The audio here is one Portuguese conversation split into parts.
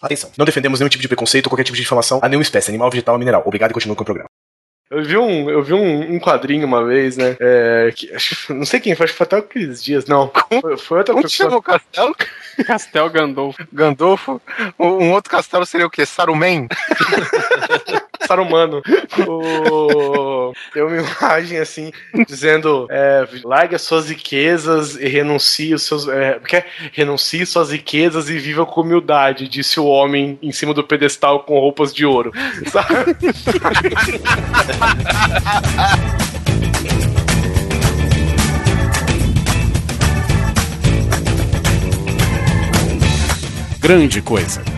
Atenção, não defendemos nenhum tipo de preconceito ou qualquer tipo de difamação a nenhuma espécie, animal, vegetal ou mineral. Obrigado e continue com o programa. Eu vi um, eu vi um, um quadrinho uma vez, né? É, que, não sei quem foi, acho que foi até aqueles dias. Não, foi, foi outra Como pessoa. chama o castelo? Castel Gandolfo. Gandolfo. Um um outro castelo seria o quê? Saruman? Sarumano. O... Tem uma imagem assim, dizendo: é, largue as suas riquezas e renuncie os seus. É, é? renuncie suas riquezas e viva com humildade, disse o homem em cima do pedestal com roupas de ouro. Sabe? Grande Coisa.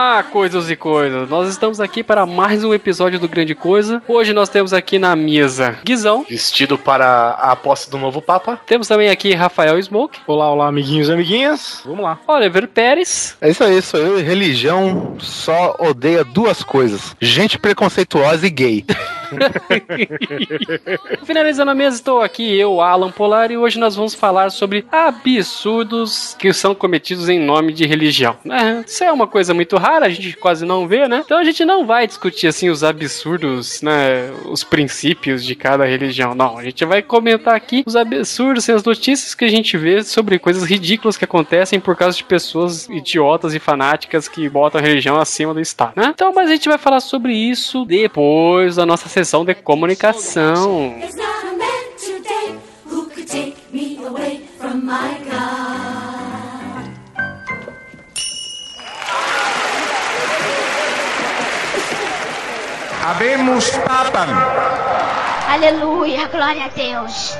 Olá, coisas e coisas. Nós estamos aqui para mais um episódio do Grande Coisa. Hoje nós temos aqui na mesa Guizão. Vestido para a posse do novo Papa. Temos também aqui Rafael Smoke. Olá, olá, amiguinhos e amiguinhas. Vamos lá. Oliver Pérez. É isso aí, sou eu e religião só odeia duas coisas: gente preconceituosa e gay. Finalizando a mesa, estou aqui, eu, Alan Polar, e hoje nós vamos falar sobre absurdos que são cometidos em nome de religião. É, isso é uma coisa muito rara, gente quase não vê, né? Então a gente não vai discutir assim os absurdos, né? Os princípios de cada religião. Não, a gente vai comentar aqui os absurdos e as notícias que a gente vê sobre coisas ridículas que acontecem por causa de pessoas idiotas e fanáticas que botam a religião acima do Estado, né? Então, mas a gente vai falar sobre isso depois da nossa sessão de comunicação. There's not a man today who could take me away from my Habemos papam. Aleluia, glória a Deus.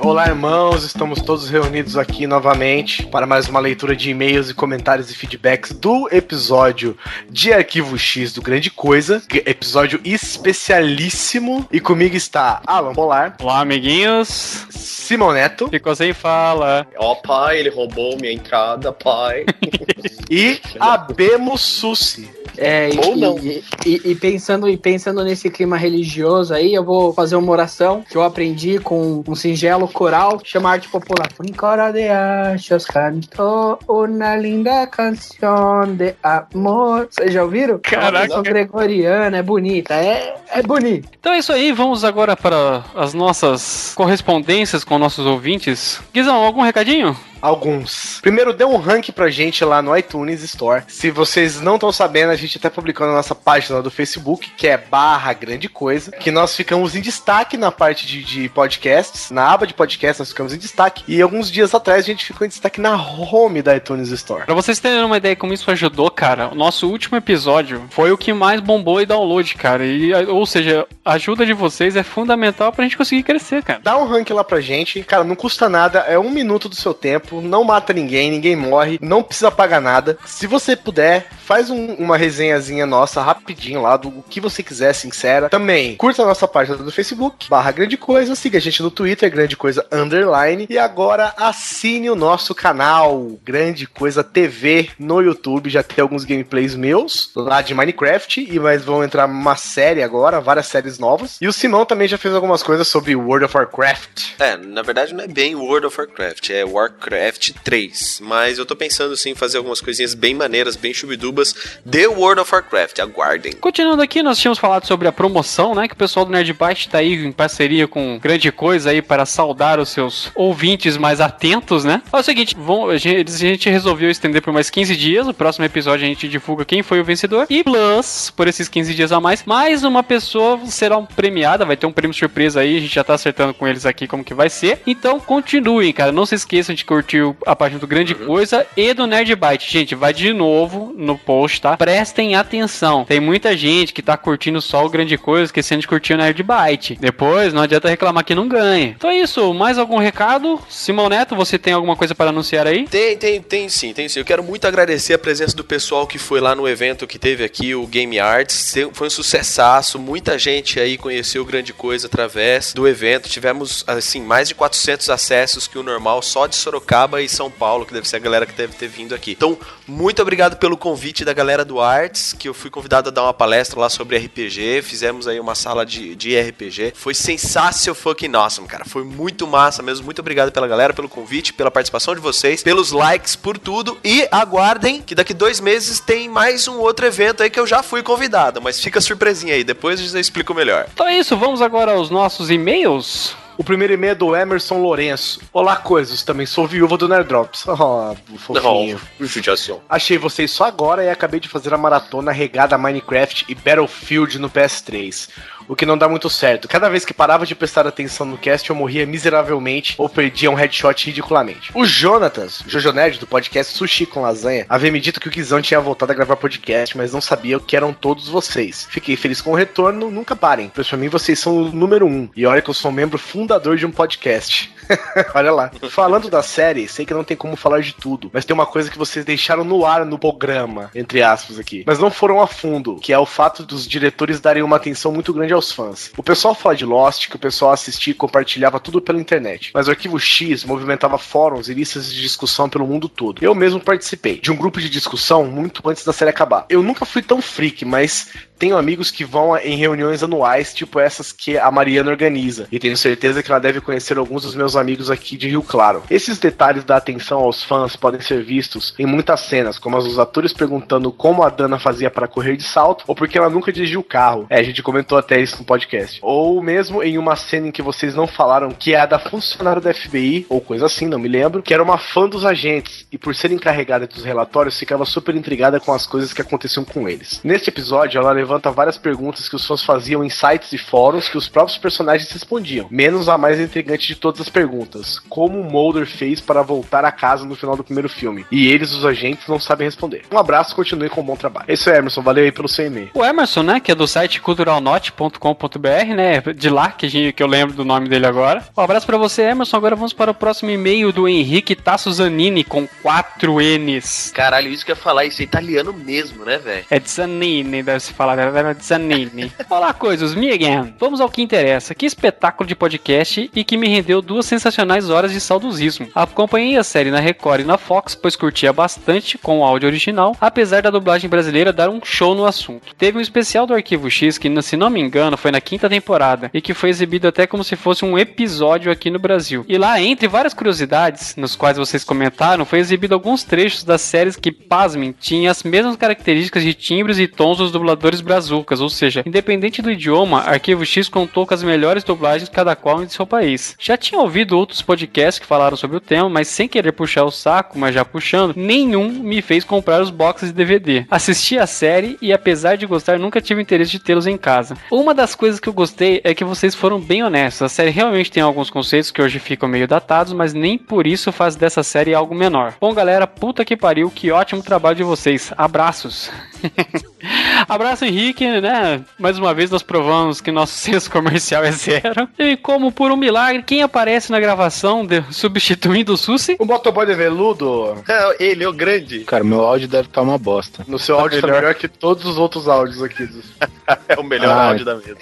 Olá, irmãos, estamos todos reunidos aqui novamente para mais uma leitura de e-mails e comentários e feedbacks do episódio de Arquivo X do Grande Coisa, que- episódio especialíssimo. E comigo está Alan Polar, Olá, amiguinhos. Simão Neto Ficou sem fala. Ó, pai, ele roubou minha entrada, pai. e Abemos Sussi. É, e, Ou não. E, e- e pensando, e pensando nesse clima religioso aí, eu vou fazer uma oração que eu aprendi com um singelo coral, chama arte popular. Em cora de achos canto una linda canção de amor. Vocês já ouviram? Caraca. São gregoriana, é bonita, é, é bonita. Então é isso aí, vamos agora para as nossas correspondências com nossos ouvintes. Guizão, algum recadinho? Alguns. Primeiro, dê um rank pra gente lá no iTunes Store. Se vocês não estão sabendo, a gente até publicou na nossa página do Facebook, que é barra grande coisa, que nós ficamos em destaque na parte de, de podcasts, na aba de podcasts nós ficamos em destaque, e alguns dias atrás a gente ficou em destaque na home da iTunes Store. Pra vocês terem uma ideia como isso ajudou, cara, o nosso último episódio foi o que mais bombou em download, cara. E, ou seja, a ajuda de vocês é fundamental pra gente conseguir crescer, cara. Dá um rank lá pra gente, cara, não custa nada, é um minuto do seu tempo, não mata ninguém, ninguém morre, não precisa pagar nada. Se você puder, faz um- uma resenhazinha nossa rapidinho lá do que você quiser, sincera. Também curta a nossa página do Facebook, barra Grande Coisa, siga a gente no Twitter, Grande Coisa Underline. E agora assine o nosso canal, Grande Coisa TV, no YouTube. Já tem alguns gameplays meus lá de Minecraft, e mas vão entrar uma série agora, várias séries novas. E o Simão também já fez algumas coisas sobre World of Warcraft. É, na verdade não é bem World of Warcraft, é Warcraft 3. Mas eu tô pensando sim em fazer algumas coisinhas bem maneiras, bem chubidubas de World of Warcraft. Aguardem. Continuando aqui, nós tínhamos falado sobre a promoção, né? Que o pessoal do Nerdbyte tá aí em parceria com grande coisa aí para saudar os seus ouvintes mais atentos, né? É o seguinte, vão, a gente, a gente resolveu estender por mais 15 dias. O próximo episódio a gente divulga quem foi o vencedor. E plus, por esses 15 dias a mais, mais uma pessoa será premiada. Vai ter um prêmio surpresa aí. A gente já tá acertando com eles aqui como que vai ser. Então continuem, cara. Não se esqueçam de curtir curtiu a página do Grande Coisa e do Nerd Byte. Gente, vai de novo no post, tá? Prestem atenção. Tem muita gente que tá curtindo só o Grande Coisa, esquecendo de curtir o Nerd Byte. Depois, não adianta reclamar que não ganha. Então é isso. Mais algum recado? Simão Neto, você tem alguma coisa para anunciar aí? Tem, tem, tem sim, tem sim. Eu quero muito agradecer a presença do pessoal que foi lá no evento que teve aqui, o Game Arts. Foi um sucessaço. Muita gente aí conheceu grande coisa através do evento. Tivemos, assim, mais de 400 acessos que o normal só de Sorocaba e São Paulo, que deve ser a galera que deve ter vindo aqui. Então, muito obrigado pelo convite da galera do Arts, que eu fui convidado a dar uma palestra lá sobre RPG. Fizemos aí uma sala de, de RPG. Foi sensacional fucking awesome, cara. Foi muito massa mesmo. Muito obrigado pela galera, pelo convite, pela participação de vocês, pelos likes, por tudo. E aguardem que daqui dois meses tem mais um outro evento aí que eu já fui convidado. Mas fica surpresinha aí, depois eu explico melhor. Então é isso, vamos agora aos nossos e-mails. O primeiro e-mail é do Emerson Lourenço. Olá, coisas. Também sou viúva do Nerdrops. Oh, fofinho. judiação. Achei vocês só agora e acabei de fazer a maratona regada Minecraft e Battlefield no PS3. O que não dá muito certo. Cada vez que parava de prestar atenção no cast, eu morria miseravelmente ou perdia um headshot ridiculamente. O Jonatas, Jojo Nerd, do podcast Sushi com Lasanha, havia me dito que o Guizão tinha voltado a gravar podcast, mas não sabia o que eram todos vocês. Fiquei feliz com o retorno, nunca parem, pois pra mim vocês são o número um. E olha que eu sou um membro fundador de um podcast. olha lá. Falando da série, sei que não tem como falar de tudo, mas tem uma coisa que vocês deixaram no ar no programa, entre aspas aqui. Mas não foram a fundo, que é o fato dos diretores darem uma atenção muito grande aos fãs. O pessoal fala de Lost, que o pessoal assistia e compartilhava tudo pela internet. Mas o Arquivo X movimentava fóruns e listas de discussão pelo mundo todo. Eu mesmo participei de um grupo de discussão muito antes da série acabar. Eu nunca fui tão freak, mas tenho amigos que vão em reuniões anuais, tipo essas que a Mariana organiza. E tenho certeza que ela deve conhecer alguns dos meus amigos aqui de Rio Claro. Esses detalhes da atenção aos fãs podem ser vistos em muitas cenas, como as dos atores perguntando como a Dana fazia para correr de salto, ou porque ela nunca dirigiu o carro. É, a gente comentou até isso no podcast. Ou mesmo em uma cena em que vocês não falaram que é a da funcionária da FBI, ou coisa assim, não me lembro, que era uma fã dos agentes, e por ser encarregada dos relatórios, ficava super intrigada com as coisas que aconteciam com eles. Neste episódio, ela levanta várias perguntas que os fãs faziam em sites e fóruns que os próprios personagens respondiam, menos a mais intrigante de todas as perguntas: como o Mulder fez para voltar a casa no final do primeiro filme? E eles, os agentes, não sabem responder. Um abraço, continue com um bom trabalho. É isso aí, Emerson, valeu aí pelo seu e-mail. O Emerson, né, que é do site culturalnote.com.br, né, de lá que, a gente, que eu lembro do nome dele agora. Um abraço pra você, Emerson. Agora vamos para o próximo e-mail do Henrique Tasso Zanini, com quatro N's. Caralho, isso que eu ia falar, isso é italiano mesmo, né, velho? É Zanini, deve se falar, era Zanini. Olá, coisas, me again. Vamos ao que interessa. Que espetáculo de podcast e que me rendeu duas sensacionais horas de saudosismo. Acompanhei a série na Record e na Fox, pois curtia bastante com o áudio original, apesar da dublagem brasileira dar um show no assunto. Teve um especial do Arquivo X que, se não me engano, foi na quinta temporada e que foi exibido até como se fosse um episódio aqui no Brasil. E lá, entre várias curiosidades, nos quais vocês comentaram, foi exibido alguns trechos das séries que, pasmem, tinham as mesmas características de timbres e tons dos dubladores brazucas, ou seja, independente do idioma, Arquivo X contou com as melhores dublagens cada qual em seu país. Já tinha ouvido outros podcasts que falaram sobre o tema, mas sem querer puxar o saco, mas já puxando, nenhum me fez comprar os boxes de DVD. Assisti a série e apesar de gostar, nunca tive interesse de tê-los em casa. Uma das coisas que eu gostei é que vocês foram bem honestos. A série realmente tem alguns conceitos que hoje ficam meio datados, mas nem por isso faz dessa série algo menor. Bom, galera, puta que pariu, que ótimo trabalho de vocês. Abraços. Abraço, Henrique, né? Mais uma vez nós provamos que nosso senso comercial é zero. E como por um milagre, quem aparece na gravação de- substituindo o Susi? O motoboy de veludo, É, ele, o grande. Cara, meu áudio deve estar uma bosta. no seu áudio tá melhor. melhor que todos os outros áudios aqui. É o melhor Ah, áudio da vida.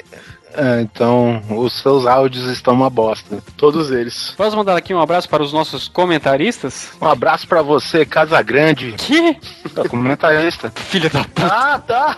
É, então, os seus áudios estão uma bosta. Todos eles. Posso mandar aqui um abraço para os nossos comentaristas? Um abraço pra você, Casa Grande, Que comentarista. filha da puta. Ah, tá.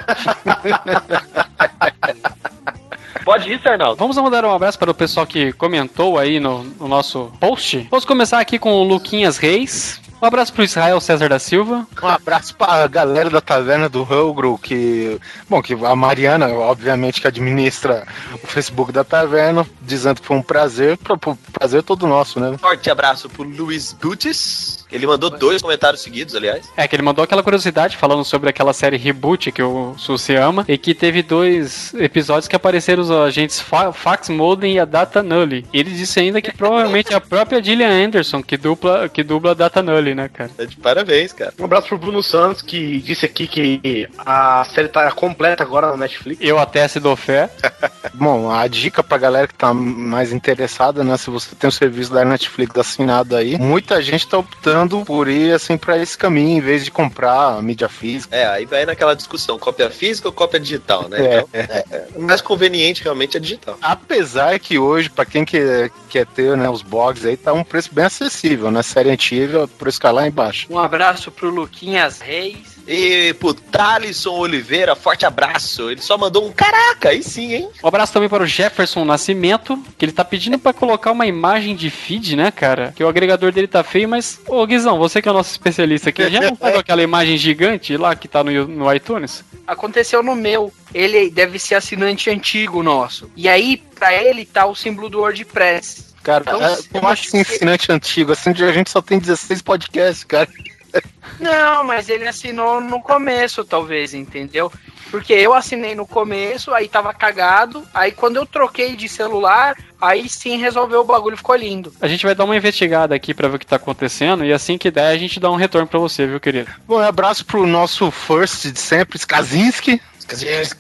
Pode ir, Arnaldo. Vamos mandar um abraço para o pessoal que comentou aí no, no nosso post. Vamos começar aqui com o Luquinhas Reis. Um abraço pro Israel César da Silva. Um abraço pra galera da taverna do Hugro, que. Bom, que a Mariana, obviamente, que administra o Facebook da taverna, dizendo que foi um prazer. Pro, pro- prazer todo nosso, né? Forte abraço pro Luiz Butes. Ele mandou dois comentários seguidos, aliás. É, que ele mandou aquela curiosidade falando sobre aquela série Reboot que o Susi ama e que teve dois episódios que apareceram os agentes Fa Fax Molden e a Data Nully. E ele disse ainda que provavelmente é a própria Gillian Anderson que dupla, que dubla a Data Nully, né, cara? Tá de parabéns, cara. Um abraço pro Bruno Santos, que disse aqui que a série tá completa agora na Netflix. Eu até se dou fé. Bom, a dica pra galera que tá mais interessada, né? Se você tem o serviço da Netflix assinado aí, muita gente tá optando por ir assim pra esse caminho, em vez de comprar a mídia física. É, aí vai naquela discussão, cópia física ou cópia digital, né? É, Então, é, o mais conveniente realmente é digital. Apesar que hoje, pra quem quer, quer ter né, os blogs aí, tá um preço bem acessível, né? Série antiga, por isso que lá embaixo. Um abraço pro Luquinhas Reis. E pro Thalisson Oliveira, forte abraço. Ele só mandou um caraca, aí sim, hein? Um abraço também para o Jefferson Nascimento, que ele tá pedindo pra colocar uma imagem de feed, né, cara? Que o agregador dele tá feio, mas, ô Guizão, você que é o nosso especialista aqui, já não pegou aquela imagem gigante lá que tá no, no iTunes? Aconteceu no meu. Ele deve ser assinante antigo nosso. E aí, pra ele, tá o símbolo do WordPress. Cara, Então, é, eu como acho assim, que- assinante antigo? Assim, a gente só tem 16 podcasts, cara. Não, mas ele assinou no começo, talvez, entendeu? Porque eu assinei no começo, aí tava cagado. Aí quando eu troquei de celular, aí sim resolveu o bagulho, ficou lindo. A gente vai dar uma investigada aqui pra ver o que tá acontecendo e assim que der a gente dá um retorno pra você, viu, querido? Bom, um abraço pro nosso first de sempre, Skazinski.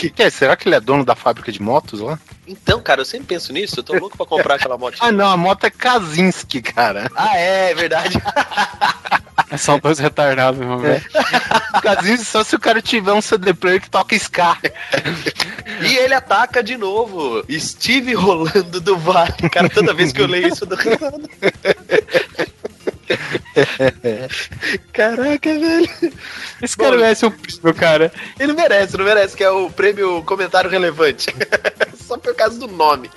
Que é, será que ele é dono da fábrica de motos lá? Então, cara, eu sempre penso nisso. Eu tô louco pra comprar aquela moto. Ah, não, a moto é Kazinski, cara. Ah, é, é verdade. São dois retardados, meu velho. Kazinski só se o cara tiver um CD player que toca ska. E ele ataca de novo. Steve Rolando do Vale. Cara, toda vez que eu leio isso, eu dou risada. Caraca, velho. Esse cara merece um prêmio, cara. Ele merece, não merece, que é o prêmio comentário relevante. Só por causa do nome.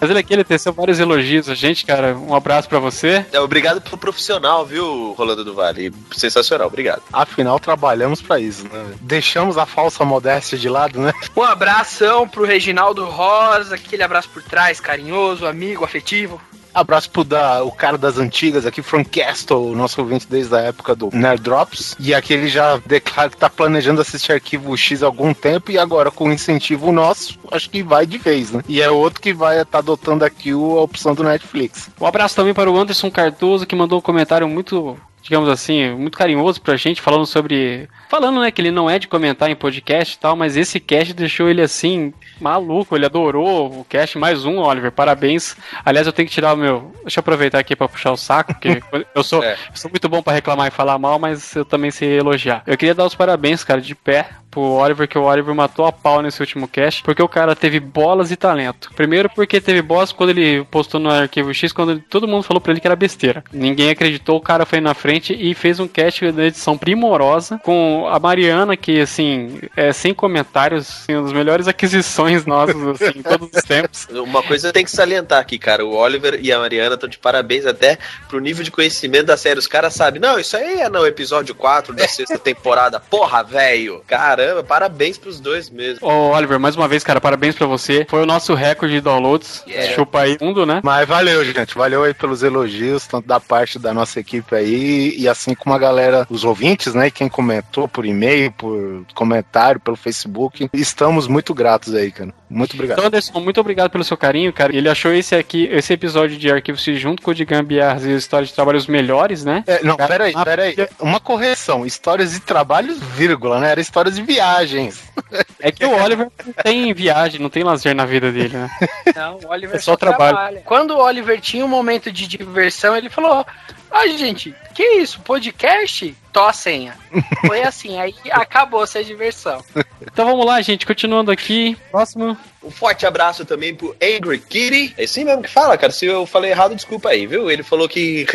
Mas ele aqui, ele teceu vários elogios a gente, cara. Um abraço pra você. É, obrigado pelo profissional, viu, Rolando do Vale? Sensacional, obrigado. Afinal, trabalhamos pra isso, né? Deixamos a falsa modéstia de lado, né? Um abração pro Reginaldo Rosa, aquele abraço por trás, carinhoso, amigo, afetivo. Abraço pro da, o cara das antigas aqui, Frank Castle, nosso ouvinte desde a época do Nerd Drops. E aqui ele já declara que tá planejando assistir arquivo X há algum tempo e agora com incentivo nosso, acho que vai de vez, né? E é outro que vai estar adotando aqui a opção do Netflix. Um abraço também para o Anderson Cardoso, que mandou um comentário muito, digamos assim, muito carinhoso pra gente, falando sobre. Falando, né, que ele não é de comentar em podcast e tal, mas esse cast deixou ele assim, maluco, ele adorou o cast. Mais um, Oliver, parabéns. Aliás, eu tenho que tirar o meu. Deixa eu aproveitar aqui pra puxar o saco, porque eu sou, É. eu sou muito bom pra reclamar e falar mal, mas eu também sei elogiar. Eu queria dar os parabéns, cara, de pé pro Oliver, que o Oliver matou a pau nesse último cast, porque o cara teve bolas e talento. Primeiro porque teve bolas quando ele postou no Arquivo X, quando todo mundo falou pra ele que era besteira. Ninguém acreditou, o cara foi na frente e fez um cast da edição primorosa, com a Mariana, que, assim, é sem comentários, assim, uma das melhores aquisições nossas, assim, em todos os tempos. Uma coisa tem que salientar aqui, cara. O Oliver e a Mariana estão de parabéns até pro nível de conhecimento da série. Os caras sabem, não, isso aí é no episódio 4 da sexta temporada. Porra, velho. Caramba, parabéns pros dois mesmo. Ô, Oliver, mais uma vez, cara, parabéns pra você. Foi o nosso recorde de downloads. Yeah. Chupa aí fundo, né? Mas valeu, gente. Valeu aí pelos elogios, tanto da parte da nossa equipe aí, e assim como a galera, os ouvintes, né? Quem comentou por e-mail, por comentário, pelo Facebook. Estamos muito gratos aí, cara. Muito obrigado. Então, Anderson, muito obrigado pelo seu carinho, cara. Ele achou esse aqui, esse episódio de Arquivo X junto com o de Gambiarras e História de Trabalho os melhores, né? É, não, Cara, peraí, peraí. Uma correção. Histórias de trabalhos, vírgula, né? Era histórias de viagens. É que o Oliver não tem viagem, não tem lazer na vida dele, né? Não, o Oliver É só trabalho. Quando o Oliver tinha um momento de diversão, ele falou: Ah, gente, que isso? Podcast? Tô a senha. Foi assim, aí acabou essa diversão. Então vamos lá, gente, continuando aqui. Próximo. Um forte abraço também pro Angry Kitty. É assim mesmo que fala, cara. Se eu falei errado, desculpa aí, viu? Ele falou que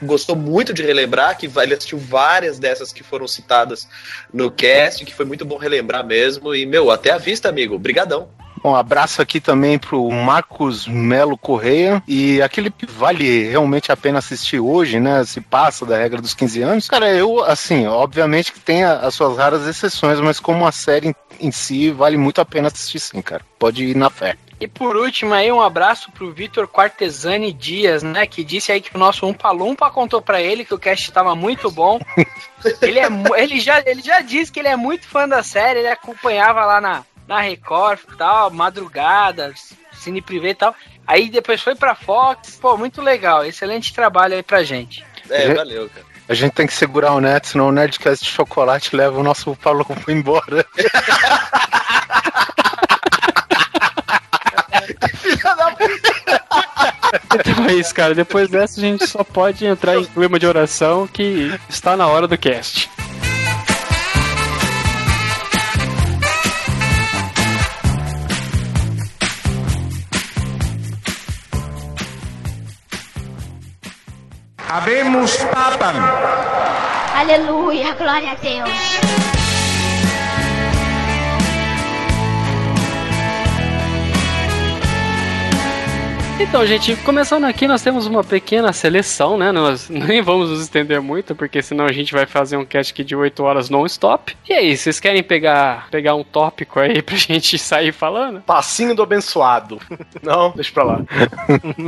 gostou muito de relembrar, que ele assistiu várias dessas que foram citadas no cast, que foi muito bom relembrar mesmo. E, meu, até a vista, amigo. Brigadão. Bom, abraço aqui também pro Marcos Melo Correia. E aquele que vale realmente a pena assistir hoje, né? Se passa da regra dos 15 anos. Cara, eu, assim, obviamente que tem as suas raras exceções, mas como a série em, si, vale muito a pena assistir sim, cara. Pode ir na fé. E por último aí, um abraço pro Vitor Quartesani Dias, né? Que disse aí que o nosso Umpa Lumpa contou pra ele que o cast tava muito bom. ele, é, ele, já, ele já disse que ele é muito fã da série, ele acompanhava lá na, na Record e tal, madrugada, Cine Privé e tal. Aí depois foi pra Fox. Pô, muito legal. Excelente trabalho aí pra gente. É, valeu, cara. A gente tem que segurar o Neto, senão o Nerdcast de chocolate leva o nosso Paulo embora. Então é isso, cara. Depois dessa a gente só pode entrar em clima de oração que está na hora do cast. Habemos papam. Aleluia, glória a Deus. Então, gente, começando aqui, nós temos uma pequena seleção, né? Nós nem vamos nos estender muito, porque senão a gente vai fazer um cast aqui de 8 horas non-stop. E aí, vocês querem pegar, pegar um tópico aí pra gente sair falando? Passinho do abençoado. Não, deixa pra lá.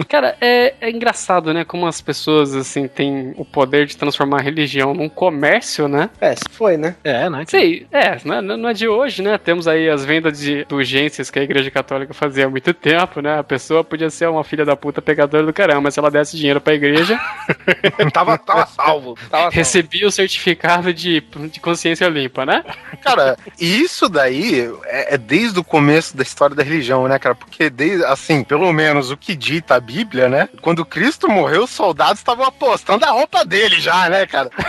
Cara, é, é engraçado, né? Como as pessoas, assim, têm o poder de transformar a religião num comércio, né? É, foi, né? É, né? Sei, é, não é, não é de hoje, né? Temos aí as vendas de indulgências que a Igreja Católica fazia há muito tempo, né? A pessoa podia ser uma filha da puta pegadora do caramba, mas se ela desse dinheiro pra igreja, tava, tava salvo. Tava salvo. recebia o certificado de, de consciência limpa, né? Cara, e isso daí é, é desde o começo da história da religião, né, cara? Porque, desde, assim, pelo menos o que dita a Bíblia, né? Quando Cristo morreu, os soldados estavam apostando a roupa dele já, né, cara?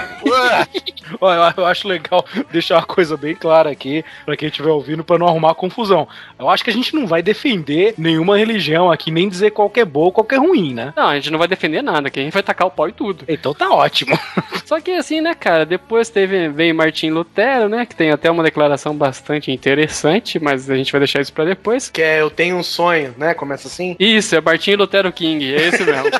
Eu, eu acho legal deixar uma coisa bem clara aqui, pra quem estiver ouvindo, pra não arrumar confusão. Eu acho que a gente não vai defender nenhuma religião aqui, nem dizer qual que é boa ou qual que é ruim, né? Não, a gente não vai defender nada, que a gente vai tacar o pau e tudo. Então tá ótimo. Só que assim, né, cara, depois teve veio Martim Lutero, né, que tem até uma declaração bastante interessante, mas a gente vai deixar isso pra depois. Que é Eu Tenho um Sonho, né? Começa assim. Isso, é Martim Lutero King, é esse mesmo.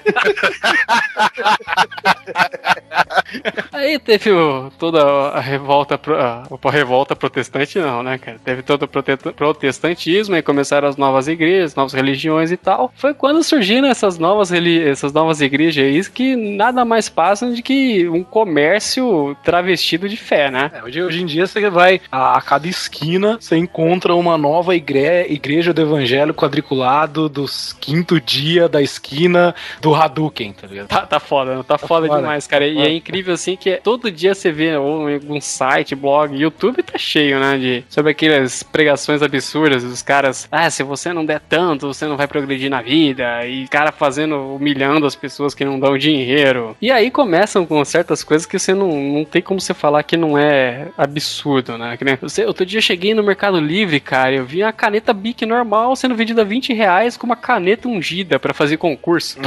Aí teve o- toda a revolta, pro- a, a revolta protestante, não, né, cara? Teve todo o prote- protestantismo, aí começaram as novas igrejas, novas religiões e tal. Foi quando surgiram essas novas, essas novas igrejas aí que nada mais passam de que um comércio travestido de fé, né? É, hoje, hoje em dia você vai a, a cada esquina, você encontra uma nova igre, igreja do evangelho quadriculado dos quinto dia da esquina do Hadouken, tá ligado? Tá, tá foda, não? tá, foda, foda, demais, cara. E foda. é incrível assim que todo dia você vê ou em algum site, blog, YouTube tá cheio, né? De, sobre aquelas pregações absurdas dos caras. Ah, se você não der tanto, você não vai progredir na vida. E cara fazendo, humilhando as pessoas que não dão dinheiro. E aí começam com certas coisas que você não, não tem como você falar que não é absurdo, né? Que nem, você, outro dia eu cheguei no Mercado Livre, cara, eu vi uma caneta Bic normal sendo vendida a 20 reais com uma caneta ungida pra fazer concurso.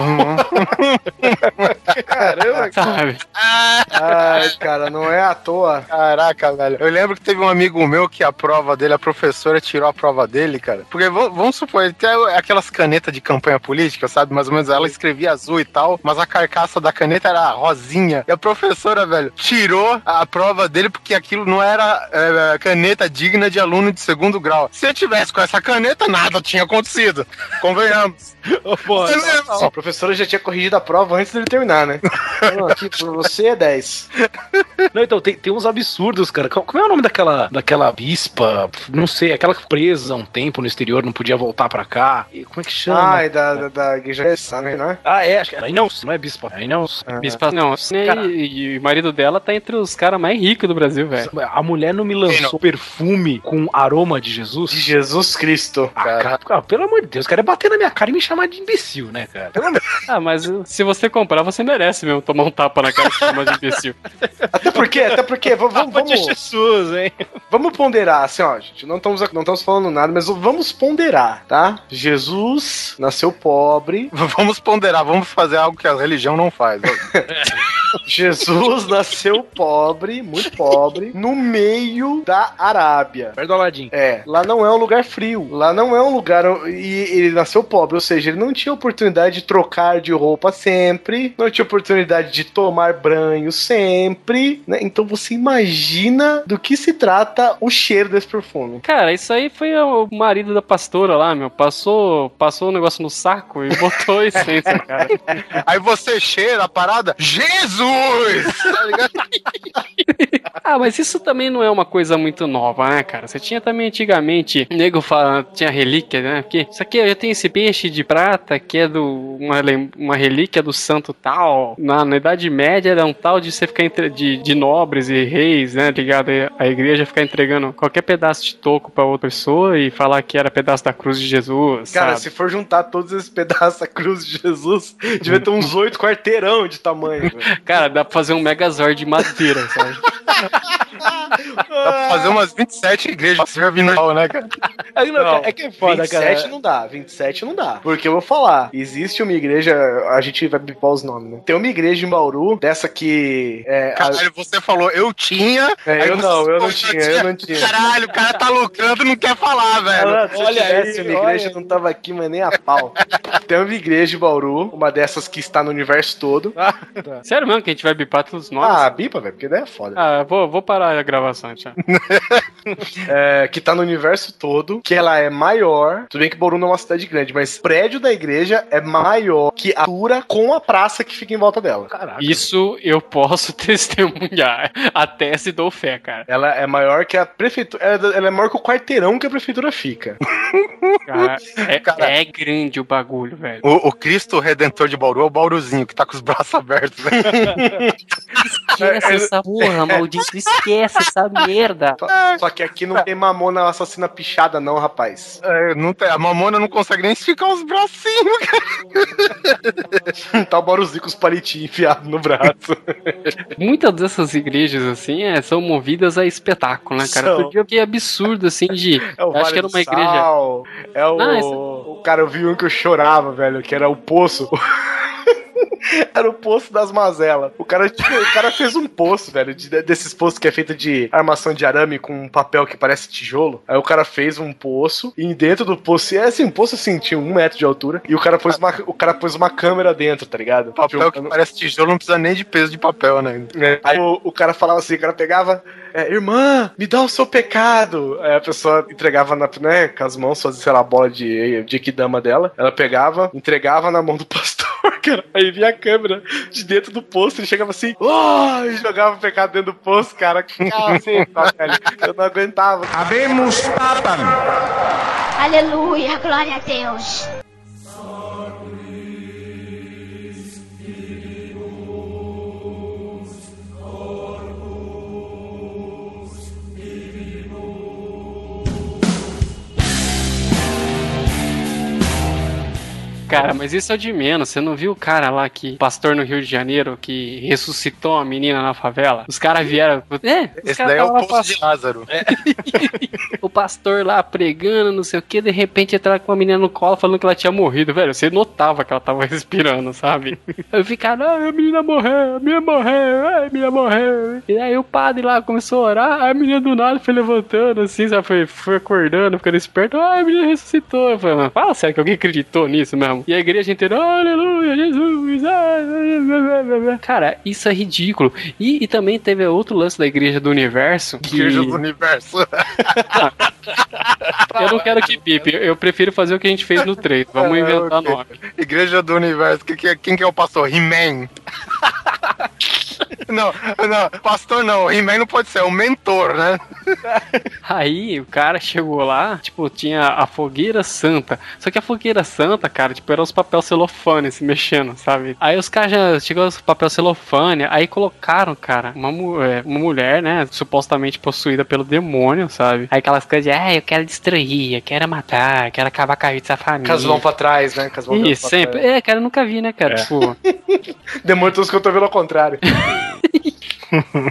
Caramba, Sabe? Ai, cara, não é à toa. Caraca, velho. Eu lembro que teve um amigo meu que a prova dele, a professora tirou a prova dele, cara. Porque vamos supor, ele tem aquelas canetas de campanha política, sabe? Mais ou menos ela escrevia azul e tal, mas a carcaça da caneta era rosinha. E a professora, velho, tirou a prova dele porque aquilo não era é, caneta digna de aluno de segundo grau. Se eu tivesse com essa caneta, nada tinha acontecido. Convenhamos. Pô, Ó, a professora já tinha corrigido a prova antes dele terminar, né? Não, aqui, pra você é 10. Não, então, tem, tem uns absurdos, cara. Qual- Como é o nome daquela, daquela bispa? Não sei, aquela que presa há um tempo no exterior, não podia voltar pra cá. E como é que chama? Ai, da, da, da igreja cristã, né? Ah, é, acho que. Aí não, não é bispa. Aí não. Bispa, não, e, e o marido dela tá entre os caras mais ricos do Brasil, velho. A mulher não me lançou perfume com aroma de Jesus? De Jesus Cristo. Ah, cara, cara, pelo amor de Deus, o cara é bater na minha cara e me chamar de imbecil, né, cara? Ah, mas se você comprar, você merece mesmo tomar um tapa na cara de chama de imbecil. Até porque, até porque, vamos, Pô, de vamos, Jesus, hein? vamos ponderar, assim, ó, gente, não estamos, não estamos falando nada, mas vamos ponderar, tá? Jesus nasceu pobre. Vamos ponderar, vamos fazer algo que a religião não faz. Jesus nasceu pobre, muito pobre, no meio da Arábia. Perto do Aladim. É, lá não é um lugar frio. Lá não é um lugar. E ele nasceu pobre, ou seja, ele não tinha oportunidade de trocar de roupa sempre, não tinha oportunidade de tomar banho sempre, né? Então você imagina do que se trata o cheiro desse perfume. Cara, isso aí foi o marido da pastora lá, meu. Passou, passou o negócio no saco e botou essência, cara. Aí você cheira a parada, Jesus! Tá ligado? Ah, mas isso também não é uma coisa muito nova, né, cara? Você tinha também antigamente, nego fala, tinha relíquia, né? Porque isso aqui eu tenho esse peixe de prata que é do uma, uma relíquia do santo tal. Na, na Idade Média era um tal de você ficar entre, de, de nobres e reis, né? Ligado a igreja ficar entregando qualquer pedaço de toco pra outra pessoa e falar que era pedaço da cruz de Jesus. Cara, sabe? se for juntar todos esses pedaços da cruz de Jesus, devia ter uns oito quarteirão de tamanho. velho. Cara, dá pra fazer um megazord de madeira, sabe? Dá pra fazer umas 27 igrejas pra servir no né, cara? Não, Não, é que é foda, 27 cara. não dá, 27 não dá. Porque eu vou falar, existe uma igreja, a gente vai bipar os nomes, né? Tem uma igreja em Bauru, dessa que. É, a- Caralho, você falou, eu tinha. É, eu não, eu não tinha, eu não tinha. Caralho, o cara tá lucrando e não quer falar, velho. Ah, se olha tivesse aí, uma igreja, olha não tava aqui, mas nem a pau. Tem uma igreja em Bauru, uma dessas que está no universo todo. Sério mesmo que a gente vai bipar todos os nomes? Ah, bipa, velho, porque daí é foda. Ah, vou, vou parar a gravação. É, que tá no universo todo, que ela é maior. Tudo bem que Bauru não é uma cidade grande, mas o prédio da igreja é maior que a altura com a praça que fica em volta dela. Caraca. Isso eu posso testemunhar. Até se dou fé, cara. Ela é maior que a prefeitura. Ela ela é maior que o quarteirão que a prefeitura fica. Cara, é, Cara. é grande o bagulho, velho. O, o Cristo Redentor de Bauru é o Bauruzinho, que tá com os braços abertos, né? Esquece essa porra, maldito. Esquece essa merda. Só, só que aqui não tem mamona assassina pichada, não, rapaz. É, não tem- a mamona não consegue nem esticar os bracinhos, cara. tá o Bauruzinho com os palitinhos enfiados no braço. Muitas dessas igrejas, assim, é, são movidas a espetáculo, né, cara? São. Eu vi absurdo, assim, de. É acho Vale que era uma igreja. É o. O cara, eu vi um que eu chorava, velho, que era o poço. Era o poço das mazelas. O cara, tipo, o cara fez um poço, velho, de- desses poços que é feito de armação de arame com um papel que parece tijolo. Aí o cara fez um poço e dentro do poço, é assim, um poço assim, tinha um metro de altura. E o cara pôs uma, o cara pôs uma câmera dentro, tá ligado? Papel que parece tijolo não precisa nem de peso de papel, né? é, Aí o, o cara falava assim, o cara pegava, é, irmã, me dá o seu pecado. Aí a pessoa entregava na, né, com as mãos, fazia, sei lá, a bola de, de Kidama dela. Ela pegava, entregava na mão do pastor, cara. Aí vinha a câmera de dentro do poço, ele chegava assim, oh! e jogava o pecado dentro do poço, cara. Caceta, velho. Eu não aguentava. Aleluia, glória a Deus. Cara, mas isso é de menos. Você não viu o cara lá que, pastor no Rio de Janeiro, que ressuscitou a menina na favela? Os caras vieram. É, os Esse daí é o poço de Lázaro. o pastor lá pregando, não sei o que, de repente entraram com a menina no colo falando que ela tinha morrido, velho. Você notava que ela tava respirando, sabe? Aí ficaram, ah, a menina morreu, a menina morreu, ai, a menina morreu. E aí o padre lá começou a orar, aí a menina do nada foi levantando, assim, sabe? Foi, foi acordando, ficando esperto, ah, a menina ressuscitou. Eu falei, mas fala sério que alguém acreditou nisso mesmo. E a igreja inteira, aleluia, Jesus, blá, blá, blá. Cara, isso é ridículo. E, e também teve outro lance da igreja do universo. Que... Igreja do Universo. Eu não quero que pipe, eu prefiro fazer o que a gente fez no 3. Vamos É, inventar ok. nome. Igreja do Universo. É- quem que é o pastor? He-Man. Não, não, pastor não, He-Man não pode ser, é o mentor, né? Aí o cara chegou lá, tipo, tinha a fogueira santa. Só que a fogueira santa, cara, tipo, era os papel celofane se mexendo, sabe? Aí os caras já chegou os papel celofane, aí colocaram, cara, uma, mu- é, uma mulher, né, supostamente possuída pelo demônio, sabe? Aí aquelas coisas de, ah, eu quero destruir, eu quero matar, eu quero acabar com a vida dessa família. As mãos pra trás, né? Mãos Isso, pra sempre. trás. É, cara, eu nunca vi, né, cara? Tipo, Demônio todos que eu tô vendo ao contrário. yeah.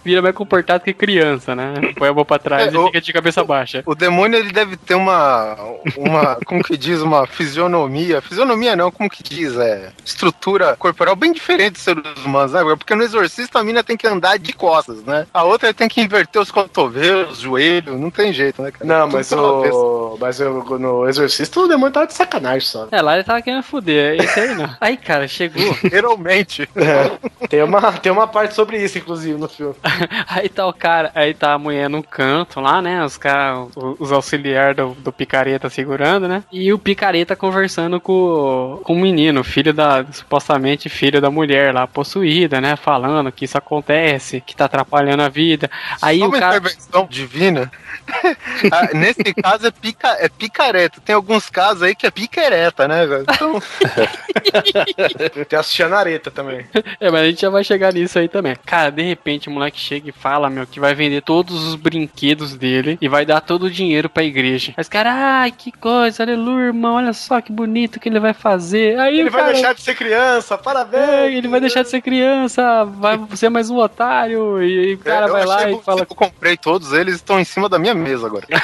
Vira mais comportado que criança, né? Põe a mão pra trás É, e o- fica de cabeça baixa. O demônio ele deve ter uma, uma, como que diz, uma fisionomia. Fisionomia não, como que diz, é estrutura corporal bem diferente dos seres humanos, né? Porque no exorcista a mina tem que andar de costas, né? A outra tem que inverter os cotovelos, joelho, não tem jeito, né, cara? Não, mas o. Mas eu, no Exorcista o demônio tava de sacanagem só. É, lá ele tava querendo fuder, esse aí não. Aí, cara, chegou. Literalmente. É, tem, uma, tem uma parte sobre isso, inclusive, no filme. Aí tá o cara, aí tá a mulher no canto lá, né? Os caras, os auxiliares do, do picareta segurando, né? E o picareta conversando com, com o menino, filho da, supostamente filho da mulher lá, possuída, né? Falando que isso acontece, que tá atrapalhando a vida. Aí Só o uma cara. intervenção divina. Ah, Nesse caso é, pica, é picareta. Tem alguns casos aí que é piquereta, né, velho? Então, Tem a Cianareta também. É, mas a gente já vai chegar nisso aí também. Cara, de repente o moleque chega e fala, meu, que vai vender todos os brinquedos dele e vai dar todo o dinheiro pra igreja. Mas, cara, ai, que coisa, aleluia, irmão, olha só que bonito que ele vai fazer. Aí Ele o vai cara- deixar de ser criança, É, parabéns! ele vai deixar de ser criança, vai ser mais um otário. E o cara eu vai lá e fala. Eu comprei todos eles, estão em cima da minha mesa agora.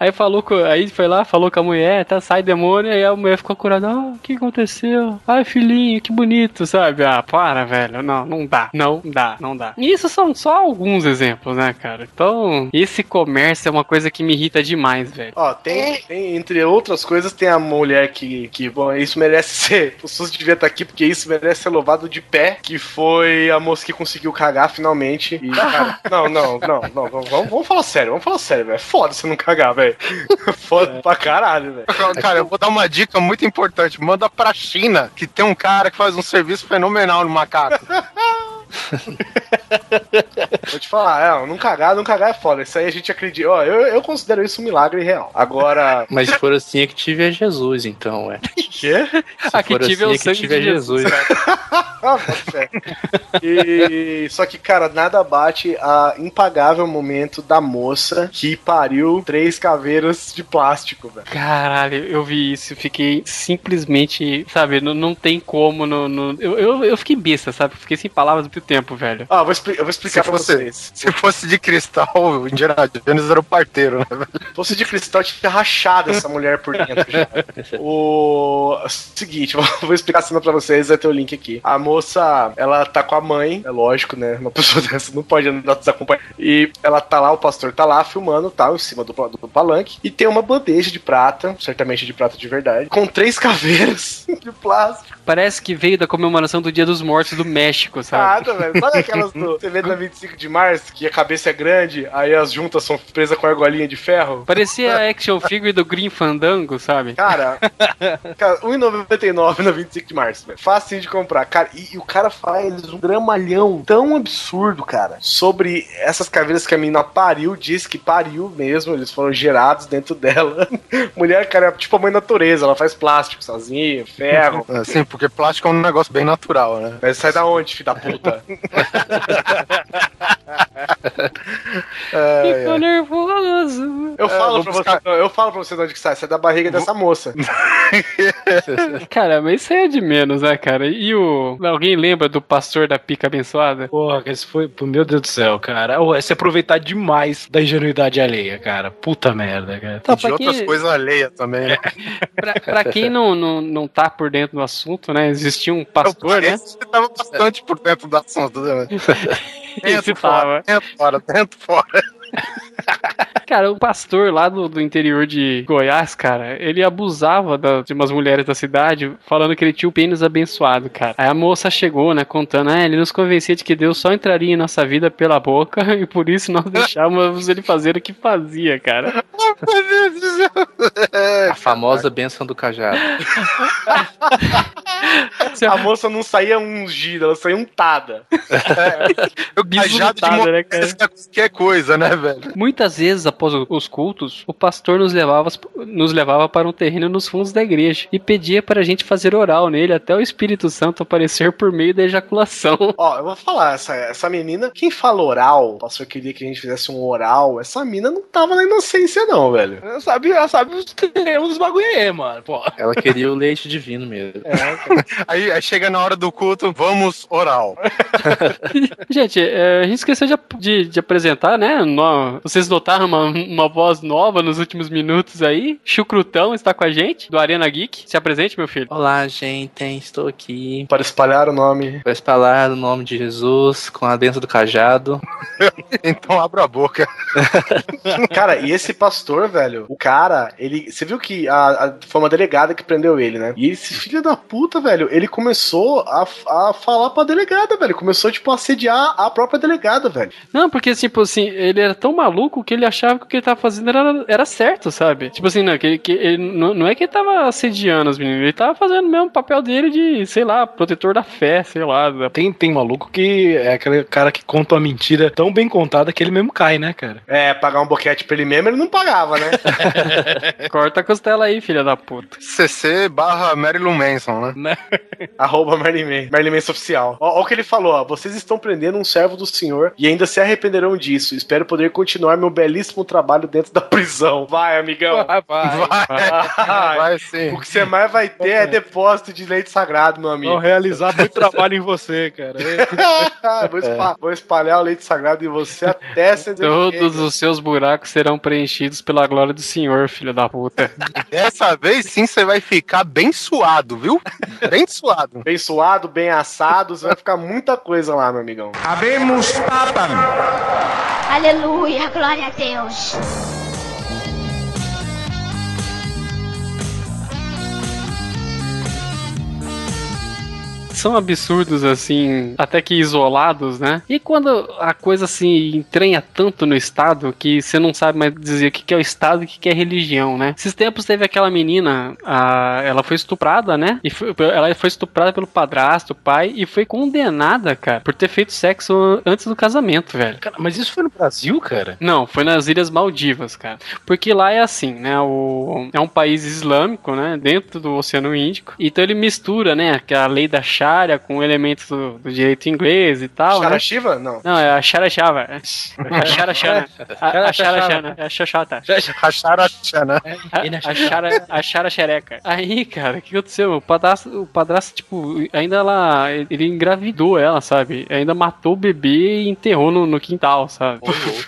Aí falou com, aí foi lá, falou com a mulher, tá, sai demônio, aí a mulher ficou curada, ah, o que aconteceu? Ai, filhinho, que bonito, sabe? Ah, para, velho, não, não dá, não dá, não dá. E isso são só alguns exemplos, né, cara? Então, esse comércio é uma coisa que me irrita demais, velho. Ó, tem, tem, entre outras coisas, tem a mulher que, que bom, isso merece ser. O SUS devia estar aqui porque isso merece ser louvado de pé. Que foi a moça que conseguiu cagar finalmente. E, cara, não, não, não, não, vamos, vamos falar sério, vamos falar sério, velho. É Foda você não cagar, velho. Foda pra caralho, velho. Cara, eu vou dar uma dica muito importante. Manda pra China, que tem um cara que faz um serviço fenomenal no macaco. Vou te falar, é, não cagar, não cagar é foda. Isso aí a gente acredita. Ó, eu, eu considero isso um milagre real. Agora. Mas se for assim, é que tive é Jesus, então, é. Quê? Se Ah, que for tive é o assim, é sangue que tive é de Jesus, Jesus. Fé. E, só que, cara, nada bate a impagável momento da moça que pariu três caveiras de plástico, velho. Caralho, eu vi isso, eu fiquei simplesmente, sabe, não, não tem como, no, no- eu, eu, eu fiquei besta, sabe, fiquei sem palavras muito tempo, velho. Ah, eu vou, eu vou explicar Se pra fosse, vocês. se fosse de cristal, o Indiana Jones era o parteiro, né? Se fosse de cristal, tinha rachado essa mulher por dentro já. O seguinte, vou explicar a cena pra vocês, vai ter o link aqui. A moça, ela tá com a mãe, é lógico, né? Uma pessoa dessa não pode andar desacompanhada. E ela tá lá, o pastor tá lá filmando, tá, em cima do, do palanque. E tem uma bandeja de prata, certamente de prata de verdade, com três caveiras de plástico. Parece que veio da comemoração do Dia dos Mortos do México, sabe? Nada, velho. Sabe aquelas do você vê na 25 de março, que a cabeça é grande, aí as juntas são presas com argolinha de ferro? Parecia a action figure do Green Fandango, sabe? Cara, cara 1,99 na 25 de março, velho. Facinho de comprar. Cara, e, e o cara faz um dramalhão tão absurdo, cara, sobre essas caveiras que a menina pariu, diz que pariu mesmo, eles foram gerados dentro dela. Mulher, cara, é tipo a mãe natureza, ela faz plástico sozinha, ferro. Sim, porque plástico é um negócio bem natural, né? Mas sai da onde, filho da puta? É, Ficou nervoso. Eu É, falo vou pra buscar- você, eu falo pra você de onde que sai, sai da barriga dessa moça. Cara, mas isso aí é de menos, né, cara? E o. Alguém lembra do pastor da pica abençoada? Porra, esse foi. Meu Deus do céu, cara. É se aproveitar demais da ingenuidade alheia, cara. Puta merda, cara. Então, de outras quem, coisas alheias também, né? pra, pra quem não, não, não tá por dentro do assunto, né? Existia um pastor, né? Você tava bastante por dentro do assunto, né? Dentro, fora, tava. dentro, fora, dentro, fora. Cara, o pastor lá do, do interior de Goiás, cara, ele abusava da- de umas mulheres da cidade, falando que ele tinha o pênis abençoado, cara. Aí a moça chegou, né, contando, ah, ele nos convencia de que Deus só entraria em nossa vida pela boca e por isso nós deixávamos ele fazer o que fazia, cara. Meu Deus do céu. A famosa bênção do cajado. A moça não saía ungida, ela saía untada. O cajado de né, cara? é qualquer coisa, né, velho? Muitas vezes, após o- os cultos, o pastor nos levava, nos levava para um terreno nos fundos da igreja e pedia para a gente fazer oral nele até o Espírito Santo aparecer por meio da ejaculação. Ó, eu vou falar, essa, essa menina, quem fala oral, o pastor queria que a gente fizesse um oral, essa mina não tava na inocência, não, velho. Ela sabe, ela sabe os termos dos bagulho aí, mano. Pô. Ela queria o leite divino mesmo. Aí, aí chega na hora do culto, vamos oral. Gente, é, a gente esqueceu de, de- de apresentar, né? No- vocês notaram uma, uma voz nova nos últimos minutos aí? Chucrutão está com a gente, do Arena Geek. Se apresente, meu filho. Olá, gente, estou aqui Para espalhar o nome. para espalhar o nome de Jesus com a dentro do cajado. Então abra a boca. Cara, e esse pastor, velho, o cara, ele. Você viu que a, a- foi uma delegada que prendeu ele, né? E esse filho da puta, velho, ele começou a, a falar pra delegada, velho. Começou, tipo, a assediar a própria delegada, velho. Não, porque, tipo assim, ele era tão maluco que ele achava que o que ele tava fazendo era, era certo, sabe? Tipo assim, não, que, que ele, não, não é que ele tava assediando as meninas, ele tava fazendo mesmo o papel dele de, sei lá, protetor da fé, sei lá. da- Tem, tem maluco que é aquele cara que conta uma mentira tão bem contada que ele mesmo cai, né, cara? É, pagar um boquete pra ele mesmo, ele não pagava, né? Corta a costela aí, filha da puta. CC barra Marilyn Manson, né? Arroba Merlin Man- Merlin Manson oficial. Ó, ó o que ele falou, ó. Vocês estão prendendo um servo do senhor e ainda se arrependerão disso. Espero poder continuar meu belíssimo trabalho dentro da prisão. Vai, amigão. Vai, vai. Vai. Vai sim. O que você mais vai ter é depósito de leite sagrado, meu amigo. Vão realizar muito trabalho em você, cara. vou, espa- vou espalhar o leite sagrado em você até você Todos os seus buracos serão preenchidos pela glória do Senhor, filho da puta. Dessa vez sim você vai ficar bem suado, viu? Bem suado. Bem suado, bem assado, você vai ficar muita coisa lá, meu amigão. Aleluia, glória a Deus. Deus. São absurdos, assim, até que isolados, né? E quando a coisa se entranha tanto no Estado que você não sabe mais dizer o que é o Estado e o que é religião, né? Esses tempos teve aquela menina, a, ela foi estuprada, né? E foi- ela foi estuprada pelo padrasto, o pai, e foi condenada, cara, por ter feito sexo antes do casamento, velho. Cara, mas isso foi no Brasil, cara? Não, foi nas Ilhas Maldivas, cara. Porque lá é assim, né? O, é um país islâmico, né? Dentro do Oceano Índico. Então ele mistura, né? A lei da Com elementos do, do direito inglês e tal, né? Charashiva? Não. Não, é a Shara-Shava. A Shara-Shana. A a Shara-Shana. É a Xoxota. Racharacha, A, a, Shara, a Shara Xereca. Aí, cara, o que aconteceu? O padrasto, o padrasto, tipo, ainda ela. Ele engravidou ela, sabe? Ainda matou o bebê e enterrou no, no quintal, sabe?